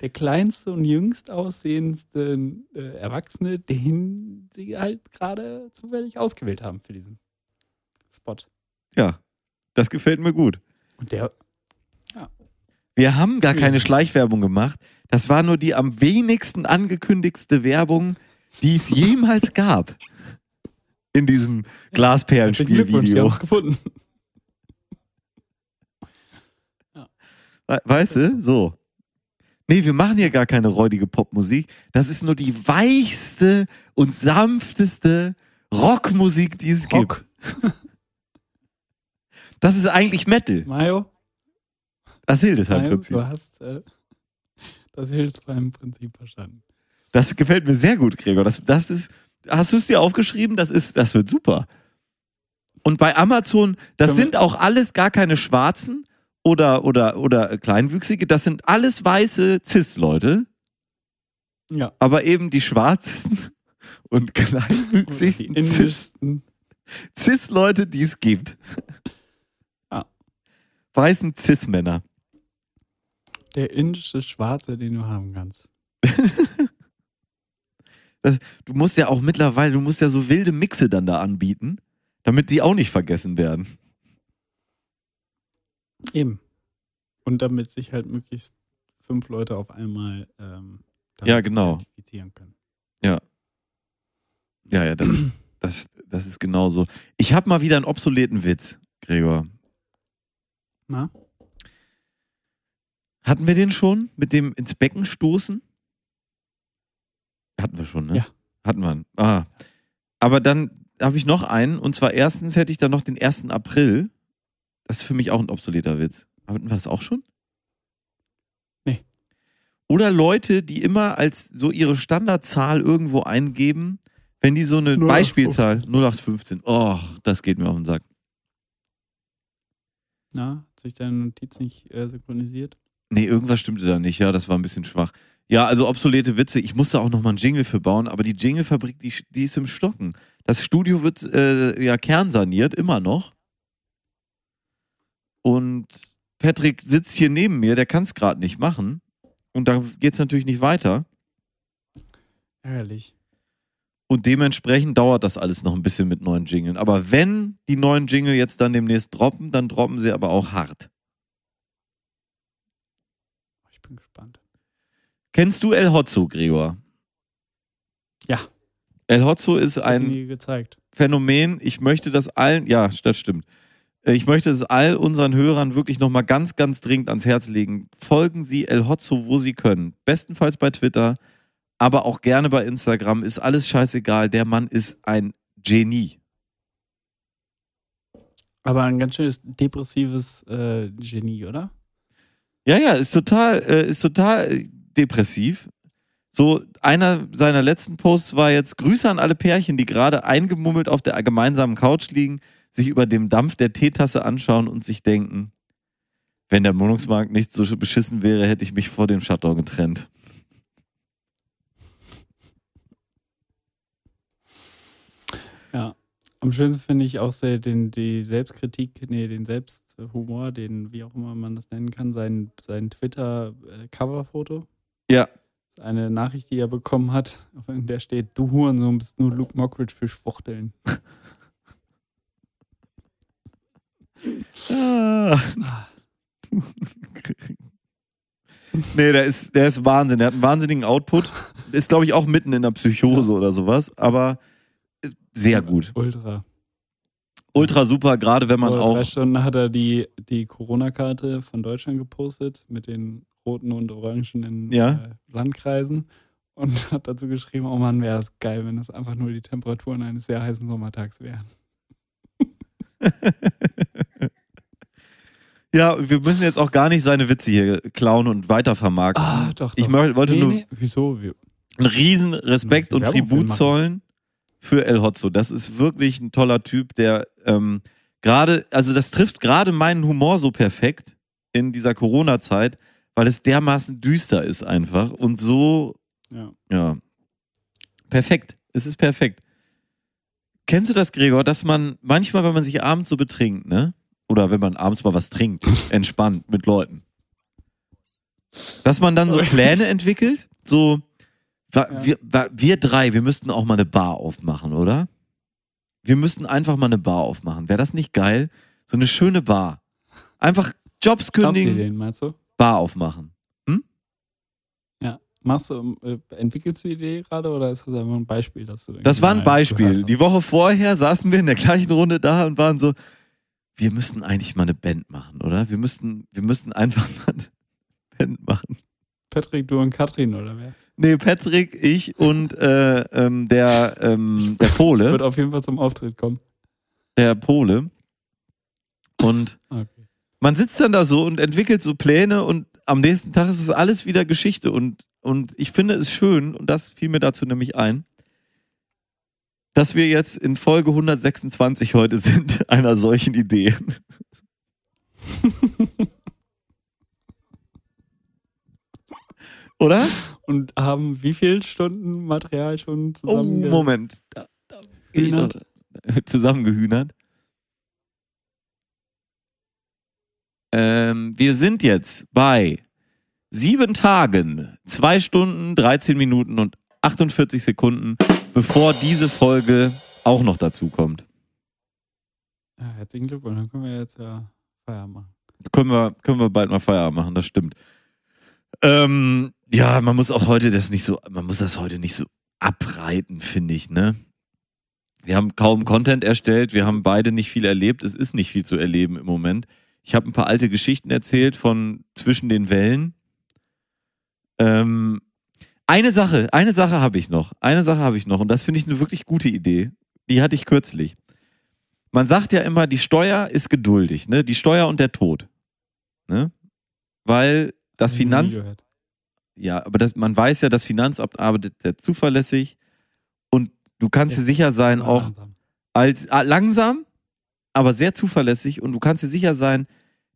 der kleinste und jüngst aussehendste äh, Erwachsene, den sie halt gerade zufällig ausgewählt haben für diesen Spot. Ja, das gefällt mir gut. Und der, Wir haben gar Ja. keine Schleichwerbung gemacht. Das war nur die am wenigsten angekündigste Werbung, die es jemals gab. In diesem haben Glasperlenspiel-Video. es gefunden. Weißt du? So. Nee, wir machen hier gar keine räudige Popmusik. Das ist nur die weichste und sanfteste Rockmusik, die es Rock. gibt. [laughs] Das ist eigentlich Metal. Mario, Das Hildesheim Mario Prinzip. du hast äh, das Hilfsbeim-Prinzip verstanden. Das gefällt mir sehr gut, Gregor. Das, das ist, hast du es dir aufgeschrieben? Das ist, das wird super. Und bei Amazon, das sind auch alles gar keine Schwarzen oder, oder, oder Kleinwüchsige. Das sind alles weiße Cis-Leute. Ja. aber eben die schwarzesten [laughs] und kleinwüchsigsten Cis- indischsten. Cis-Leute, die es gibt. Ah. Weißen Cis-Männer. Der indische Schwarze, den du haben kannst. [laughs] Du musst ja auch mittlerweile, du musst ja so wilde Mixe dann da anbieten, damit die auch nicht vergessen werden. Eben. Und damit sich halt möglichst fünf Leute auf einmal ähm, Ja, genau. identifizieren können. Ja, ja, das, [clears throat] das, das ist genauso. Ich habe mal wieder einen obsoleten Witz, Gregor. Na? Hatten wir den schon mit dem ins Becken stoßen? Hatten wir schon, ne? Ja. Hatten wir. Ah. Aber dann habe ich noch einen. Und zwar erstens hätte ich dann noch den 1. April. Das ist für mich auch ein obsoleter Witz. Hatten wir das auch schon? Nee. Oder Leute, die immer als so ihre Standardzahl irgendwo eingeben, wenn die so eine 0815. Beispielzahl 0815. Oh, das geht mir auf den Sack. Na, hat sich deine Notiz nicht äh, synchronisiert? Nee, irgendwas stimmte da nicht. Ja, das war ein bisschen schwach. Ja, also obsolete Witze. Ich musste auch noch mal einen Jingle für bauen, aber die Jinglefabrik, die, die ist im Stocken. Das Studio wird äh, ja kernsaniert, immer noch. Und Patrick sitzt hier neben mir, der kann es gerade nicht machen. Und da geht es natürlich nicht weiter. Ärgerlich. Und dementsprechend dauert das alles noch ein bisschen mit neuen Jingeln. Aber wenn die neuen Jingle jetzt dann demnächst droppen, dann droppen sie aber auch hart. Ich bin gespannt. Kennst du El Hotzo, Gregor? Ja. El Hotzo ist ein. Phänomen. Ich möchte das allen, ja, das stimmt. Ich möchte es all unseren Hörern wirklich nochmal ganz, ganz dringend ans Herz legen. Folgen Sie El Hotzo, wo Sie können. Bestenfalls bei Twitter, aber auch gerne bei Instagram. Ist alles scheißegal. Der Mann ist ein Genie. Aber ein ganz schönes depressives äh, Genie, oder? Ja, ja, ist total, äh, ist total depressiv. So, einer seiner letzten Posts war jetzt Grüße an alle Pärchen, die gerade eingemummelt auf der gemeinsamen Couch liegen, sich über dem Dampf der Teetasse anschauen und sich denken, wenn der Wohnungsmarkt nicht so beschissen wäre, hätte ich mich vor dem Shutdown getrennt. Ja. Am schönsten finde ich auch sehr den, die Selbstkritik, nee, den Selbsthumor, den, wie auch immer man das nennen kann, sein, sein Twitter-Coverfoto. Ja. Eine Nachricht, die er bekommen hat, [laughs] in der steht, du Hurensohn bist nur Luke Mockridge für Schwuchteln. [laughs] Ah. [laughs] nee, der ist, der ist Wahnsinn. Der hat einen wahnsinnigen Output. Ist, glaube ich, auch mitten in der Psychose oder sowas, aber äh, sehr gut. Ultra. Ultra super, gerade wenn man Vor auch. drei Stunden hat er die, die Corona-Karte von Deutschland gepostet mit den roten und orangen Ja. äh, Landkreisen und [laughs] hat dazu geschrieben, oh Mann, wäre es geil, wenn es einfach nur die Temperaturen eines sehr heißen Sommertags wären. [laughs] Ja, wir müssen jetzt auch gar nicht seine Witze hier klauen und weitervermarkten. Ah, doch, Ich doch. mö- wollte Nee, nur nee, wieso? Wir, einen riesen Respekt und Werbung für Tribut machen. zollen für El Hotzo. Das ist wirklich ein toller Typ, der ähm, gerade, also das trifft gerade meinen Humor so perfekt in dieser Corona-Zeit, weil es dermaßen düster ist einfach und so, ja. ja, perfekt. Es ist perfekt. Kennst du das, Gregor, dass man manchmal, wenn man sich abends so betrinkt, ne? Oder wenn man abends mal was trinkt, entspannt mit Leuten. Dass man dann so. [laughs] Pläne entwickelt, so, wir, wir drei, wir müssten auch mal eine Bar aufmachen, oder? Wir müssten einfach mal eine Bar aufmachen. Wäre das nicht geil? So eine schöne Bar. Einfach Jobs kündigen, Jobsideen, meinst du? Bar aufmachen. Ja. Machst du, äh, entwickelst du die Idee gerade oder ist das einfach ein Beispiel, dass du Das war ein Beispiel. Die Woche vorher saßen wir in der gleichen Runde da und waren so, wir müssten eigentlich mal eine Band machen, oder? Wir müssten, wir müssten einfach mal eine [laughs] Band machen. Patrick, du und Katrin oder wer? Nee, Patrick, ich und äh, ähm, der, ähm, der Pole. Wird auf jeden Fall zum Auftritt kommen. der Pole. Und Okay. man sitzt dann da so und entwickelt so Pläne und am nächsten Tag ist es alles wieder Geschichte und, und ich finde es schön, und das fiel mir dazu nämlich ein, dass wir jetzt in Folge 126 heute sind, [laughs] einer solchen Idee. [laughs] Oder? Und haben wie viele Stunden Material schon Oh, zusammen? Moment. Da, da doch [laughs] zusammengehühnert. Ähm, wir sind jetzt bei sieben Tagen, zwei Stunden, 13 Minuten und 48 Sekunden, bevor diese Folge auch noch dazu kommt. Ja, herzlichen Glückwunsch. Dann können wir jetzt ja Feierabend machen. Können wir, können wir bald mal Feierabend machen, das stimmt. Ähm, ja, man muss auch heute das nicht so, man muss das heute nicht so abreiten, finde ich, ne? Wir haben kaum Content erstellt, wir haben beide nicht viel erlebt, es ist nicht viel zu erleben im Moment. Ich habe ein paar alte Geschichten erzählt von zwischen den Wellen. Ähm, eine Sache, eine Sache habe ich noch, eine Sache habe ich noch und das finde ich eine wirklich gute Idee. Die hatte ich kürzlich. Man sagt ja immer, die Steuer ist geduldig, ne? Die Steuer und der Tod. Ne? Weil das Finanz, ja, aber das, man weiß ja, das Finanzamt arbeitet sehr zuverlässig und du kannst dir sicher sein, auch langsam. als ah, langsam, aber sehr zuverlässig und du kannst dir sicher sein,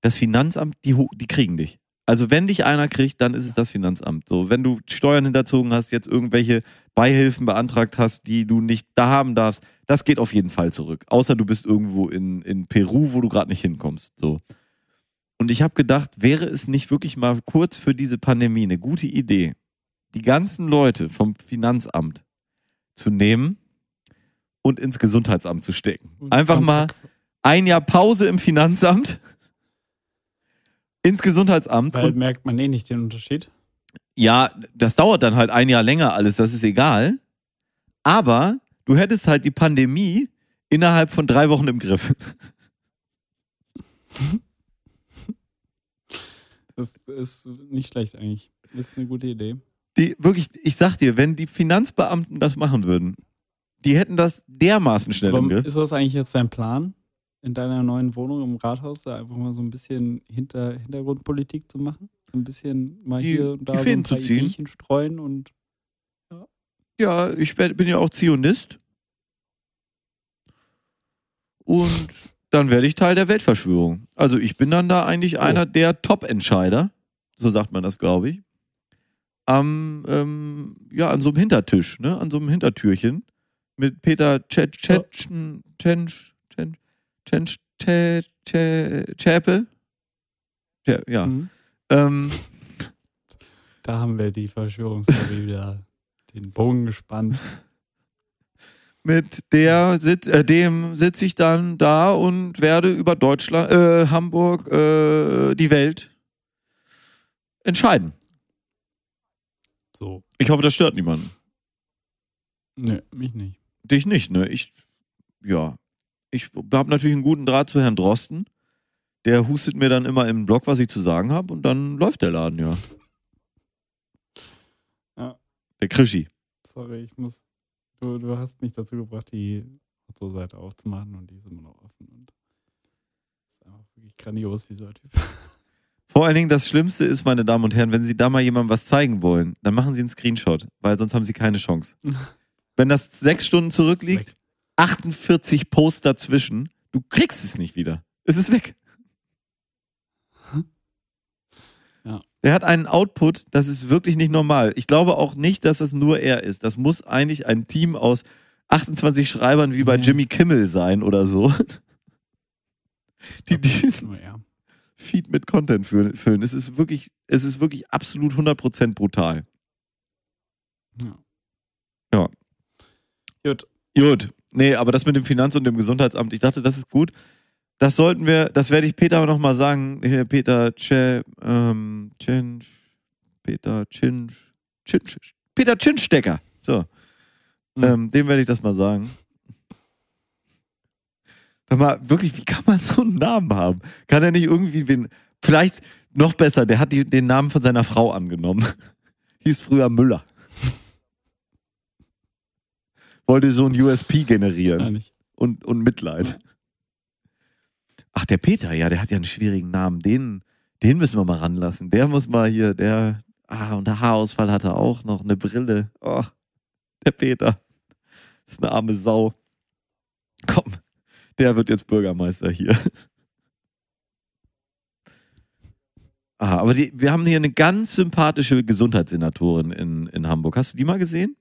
das Finanzamt, die, die kriegen dich. Also wenn dich einer kriegt, dann ist es das Finanzamt. So, wenn du Steuern hinterzogen hast, jetzt irgendwelche Beihilfen beantragt hast, die du nicht da haben darfst, das geht auf jeden Fall zurück. Außer du bist irgendwo in, in Peru, wo du gerade nicht hinkommst. So. Und ich habe gedacht, wäre es nicht wirklich mal kurz für diese Pandemie eine gute Idee, die ganzen Leute vom Finanzamt zu nehmen und ins Gesundheitsamt zu stecken. Einfach mal ein Jahr Pause im Finanzamt, ins Gesundheitsamt Weil und merkt man eh nicht den Unterschied. ja, das dauert dann halt ein Jahr länger alles, das ist egal. Aber du hättest halt die Pandemie innerhalb von drei Wochen im Griff. [laughs] Das ist nicht schlecht eigentlich. Das ist eine gute Idee. Die, wirklich, ich sag dir, wenn die Finanzbeamten das machen würden, die hätten das dermaßen schnell im Aber Griff. ist das eigentlich jetzt dein Plan, in deiner neuen Wohnung im Rathaus da einfach mal so ein bisschen hinter, Hintergrundpolitik zu machen? So ein bisschen mal Die- hier und da die so ein paar zu ziehen? Ideenchen streuen und Ja, ich werd- bin ja auch Zionist. Und dann werde ich Teil der Weltverschwörung. Also ich bin dann da eigentlich einer der Top-Entscheider, so sagt man das, glaube ich. Am, ähm, ja, an so einem Hintertisch, ne, an so einem Hintertürchen mit Peter Tschetsch, Tschetschen, Tschensch, Tschensch, Tschäpe. Ja. Mhm. Ähm, da haben wir die Verschwörungstheorie [laughs] wieder den Bogen gespannt. Mit der sitz, äh, dem sitze ich dann da und werde über Deutschland, äh, Hamburg, äh, die Welt entscheiden. So. Ich hoffe, das stört niemanden. Nö, mich nicht. Dich nicht, ne? Ich, ja. Ich habe natürlich einen guten Draht zu Herrn Drosten. Der hustet mir dann immer im Blog, was ich zu sagen habe, und dann läuft der Laden, ja. Ja. Der Krischi. Sorry, ich muss. Du, du hast mich dazu gebracht, die Otto-Seite aufzumachen und die ist immer noch offen. Und ist einfach wirklich grandios, dieser Typ. [laughs] Vor allen Dingen das Schlimmste ist, meine Damen und Herren, wenn Sie da mal jemandem was zeigen wollen, dann machen Sie einen Screenshot, weil sonst haben Sie keine Chance. [laughs] Wenn das sechs Stunden zurückliegt. 48 Posts dazwischen, du kriegst es nicht wieder. Es ist weg. Ja. Er hat einen Output, das ist wirklich nicht normal. Ich glaube auch nicht, dass es nur er ist. Das muss eigentlich ein Team aus 28 Schreibern wie bei Ja. Jimmy Kimmel sein oder so. Die diesen. Feed mit Content fü- füllen. Es ist wirklich, es ist wirklich absolut 100% brutal. Ja. Ja. Gut. Gut. Nee, aber das mit dem Finanz- und dem Gesundheitsamt, ich dachte, das ist gut. das sollten wir, das werde ich Peter nochmal sagen. Hier, Peter Che, ähm, Chinch, Peter Chinch, Chinch, Peter Chinstecker. So. Mhm. Ähm, dem werde ich das mal sagen. Sag mal, wirklich, wie kann man so einen Namen haben? Kann er nicht irgendwie wen, vielleicht noch besser, der hat die, den Namen von seiner Frau angenommen. [laughs] Hieß früher Müller. Wollte so ein USP generieren und, und Mitleid. Ach, der Peter, ja, der hat ja einen schwierigen Namen. Den, den müssen wir mal ranlassen. Der muss mal hier, der, ah, und der Haarausfall hatte auch noch eine Brille. Oh, der Peter. Das ist eine arme Sau. Komm, der wird jetzt Bürgermeister hier. Ah, aber die, wir haben hier eine ganz sympathische Gesundheitssenatorin in, in Hamburg. Hast du die mal gesehen?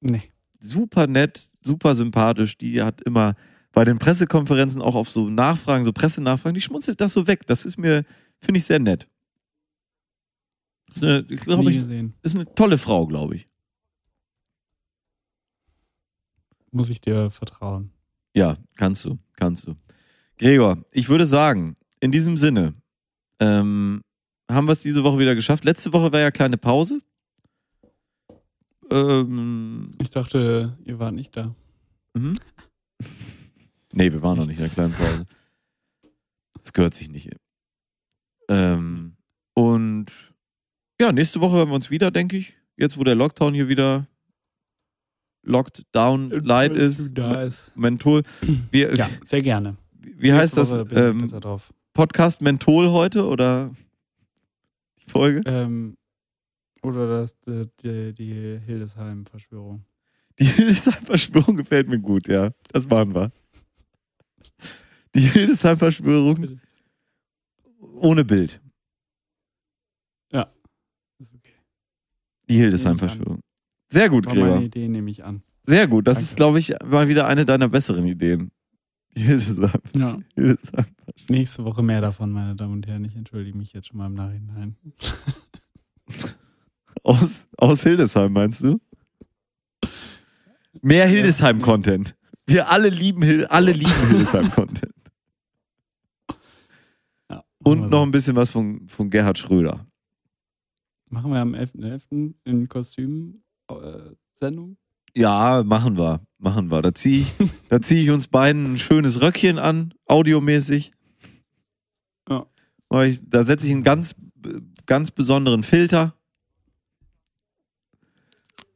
Nee. super nett, super sympathisch. Die hat immer bei den Pressekonferenzen auch auf so Nachfragen, so Pressenachfragen, die schmunzelt das so weg. Das ist mir, finde ich sehr nett. Ist eine, ich glaube, Nie ich, ist eine tolle Frau, glaube ich. Muss ich dir vertrauen. Ja, kannst du, kannst du. Gregor, ich würde sagen, in diesem Sinne, ähm, haben wir es diese Woche wieder geschafft. Letzte Woche war ja kleine Pause. Ähm, Ich dachte, ihr wart nicht da. Mhm. [laughs] Nee, wir waren noch nicht in der kleinen Pause. Das gehört sich nicht. Ähm, und ja, nächste Woche hören wir uns wieder, denke ich. Jetzt, wo der Lockdown hier wieder locked down light Falls ist. ist. Menthol. [clears throat] Wie, Ja, sehr gerne. wie heißt das? Ähm. Podcast Menthol heute oder die Folge? Ähm, oder das, die, die, die Hildesheim-Verschwörung. Die Hildesheim-Verschwörung gefällt mir gut, ja. Das machen wir. Die Hildesheim-Verschwörung ohne Bild. Ist okay. Die Hildesheim-Verschwörung. Sehr gut, War meine Gregor. Idee, nehme ich an. Sehr gut. Das Danke. ist, glaube ich, mal wieder eine deiner besseren Ideen. Die Hildesheim. Ja. Hildesheim. Nächste Woche mehr davon, meine Damen und Herren. Ich entschuldige mich jetzt schon mal im Nachhinein. Aus, aus Hildesheim, meinst du? Mehr Hildesheim-Content. Wir alle lieben, Hil alle lieben [laughs] Hildesheim-Content. Ja, Und noch ein bisschen was von, von Gerhard Schröder. Machen wir am 11.11. in Kostüm äh? Ja, machen wir. Machen wir. Da ziehe ich, da zieh ich uns beiden ein schönes Röckchen an, audiomäßig. Ja. Da setze ich einen ganz, ganz besonderen Filter.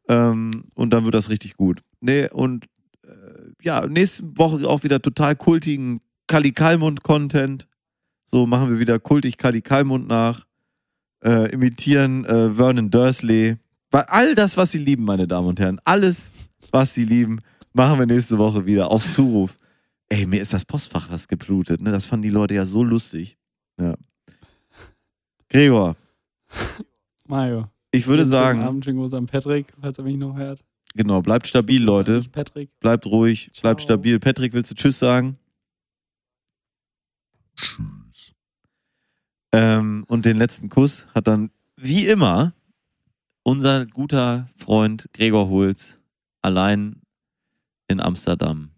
Ähm, und dann wird das richtig gut. Nee, und äh, ja, nächste Woche auch wieder total kultigen Kali Kalmund-Content. So machen wir wieder kultig Kali Kalmund nach. Äh, imitieren äh, Vernon Dursley. Weil all das, was Sie lieben, meine Damen und Herren, alles, was Sie lieben, machen wir nächste Woche wieder auf Zuruf. Ey, mir ist das Postfach was geblutet, ne? Das fanden die Leute ja so lustig. Ja. Gregor, Mario. Ich würde Guten sagen, Abend, schönen Gruß an Patrick, falls er mich noch hört. genau, bleibt stabil, Leute. Patrick. Bleibt ruhig, bleibt Ciao. stabil. Patrick, willst du Tschüss sagen? Tschüss. Ähm, und den letzten Kuss hat dann, wie immer, unser guter Freund Gregor Holz allein in Amsterdam.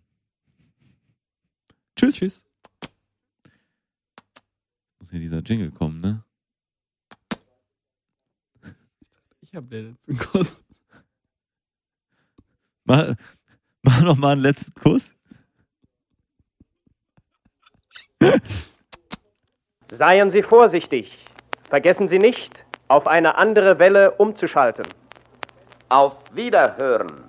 Tschüss. Tschüss. Muss hier dieser Jingle kommen, ne? Ich habe den letzten Kuss. [laughs] Mach, mach noch mal einen letzten Kuss. Seien Sie vorsichtig. Vergessen Sie nicht, auf eine andere Welle umzuschalten. Auf Wiederhören.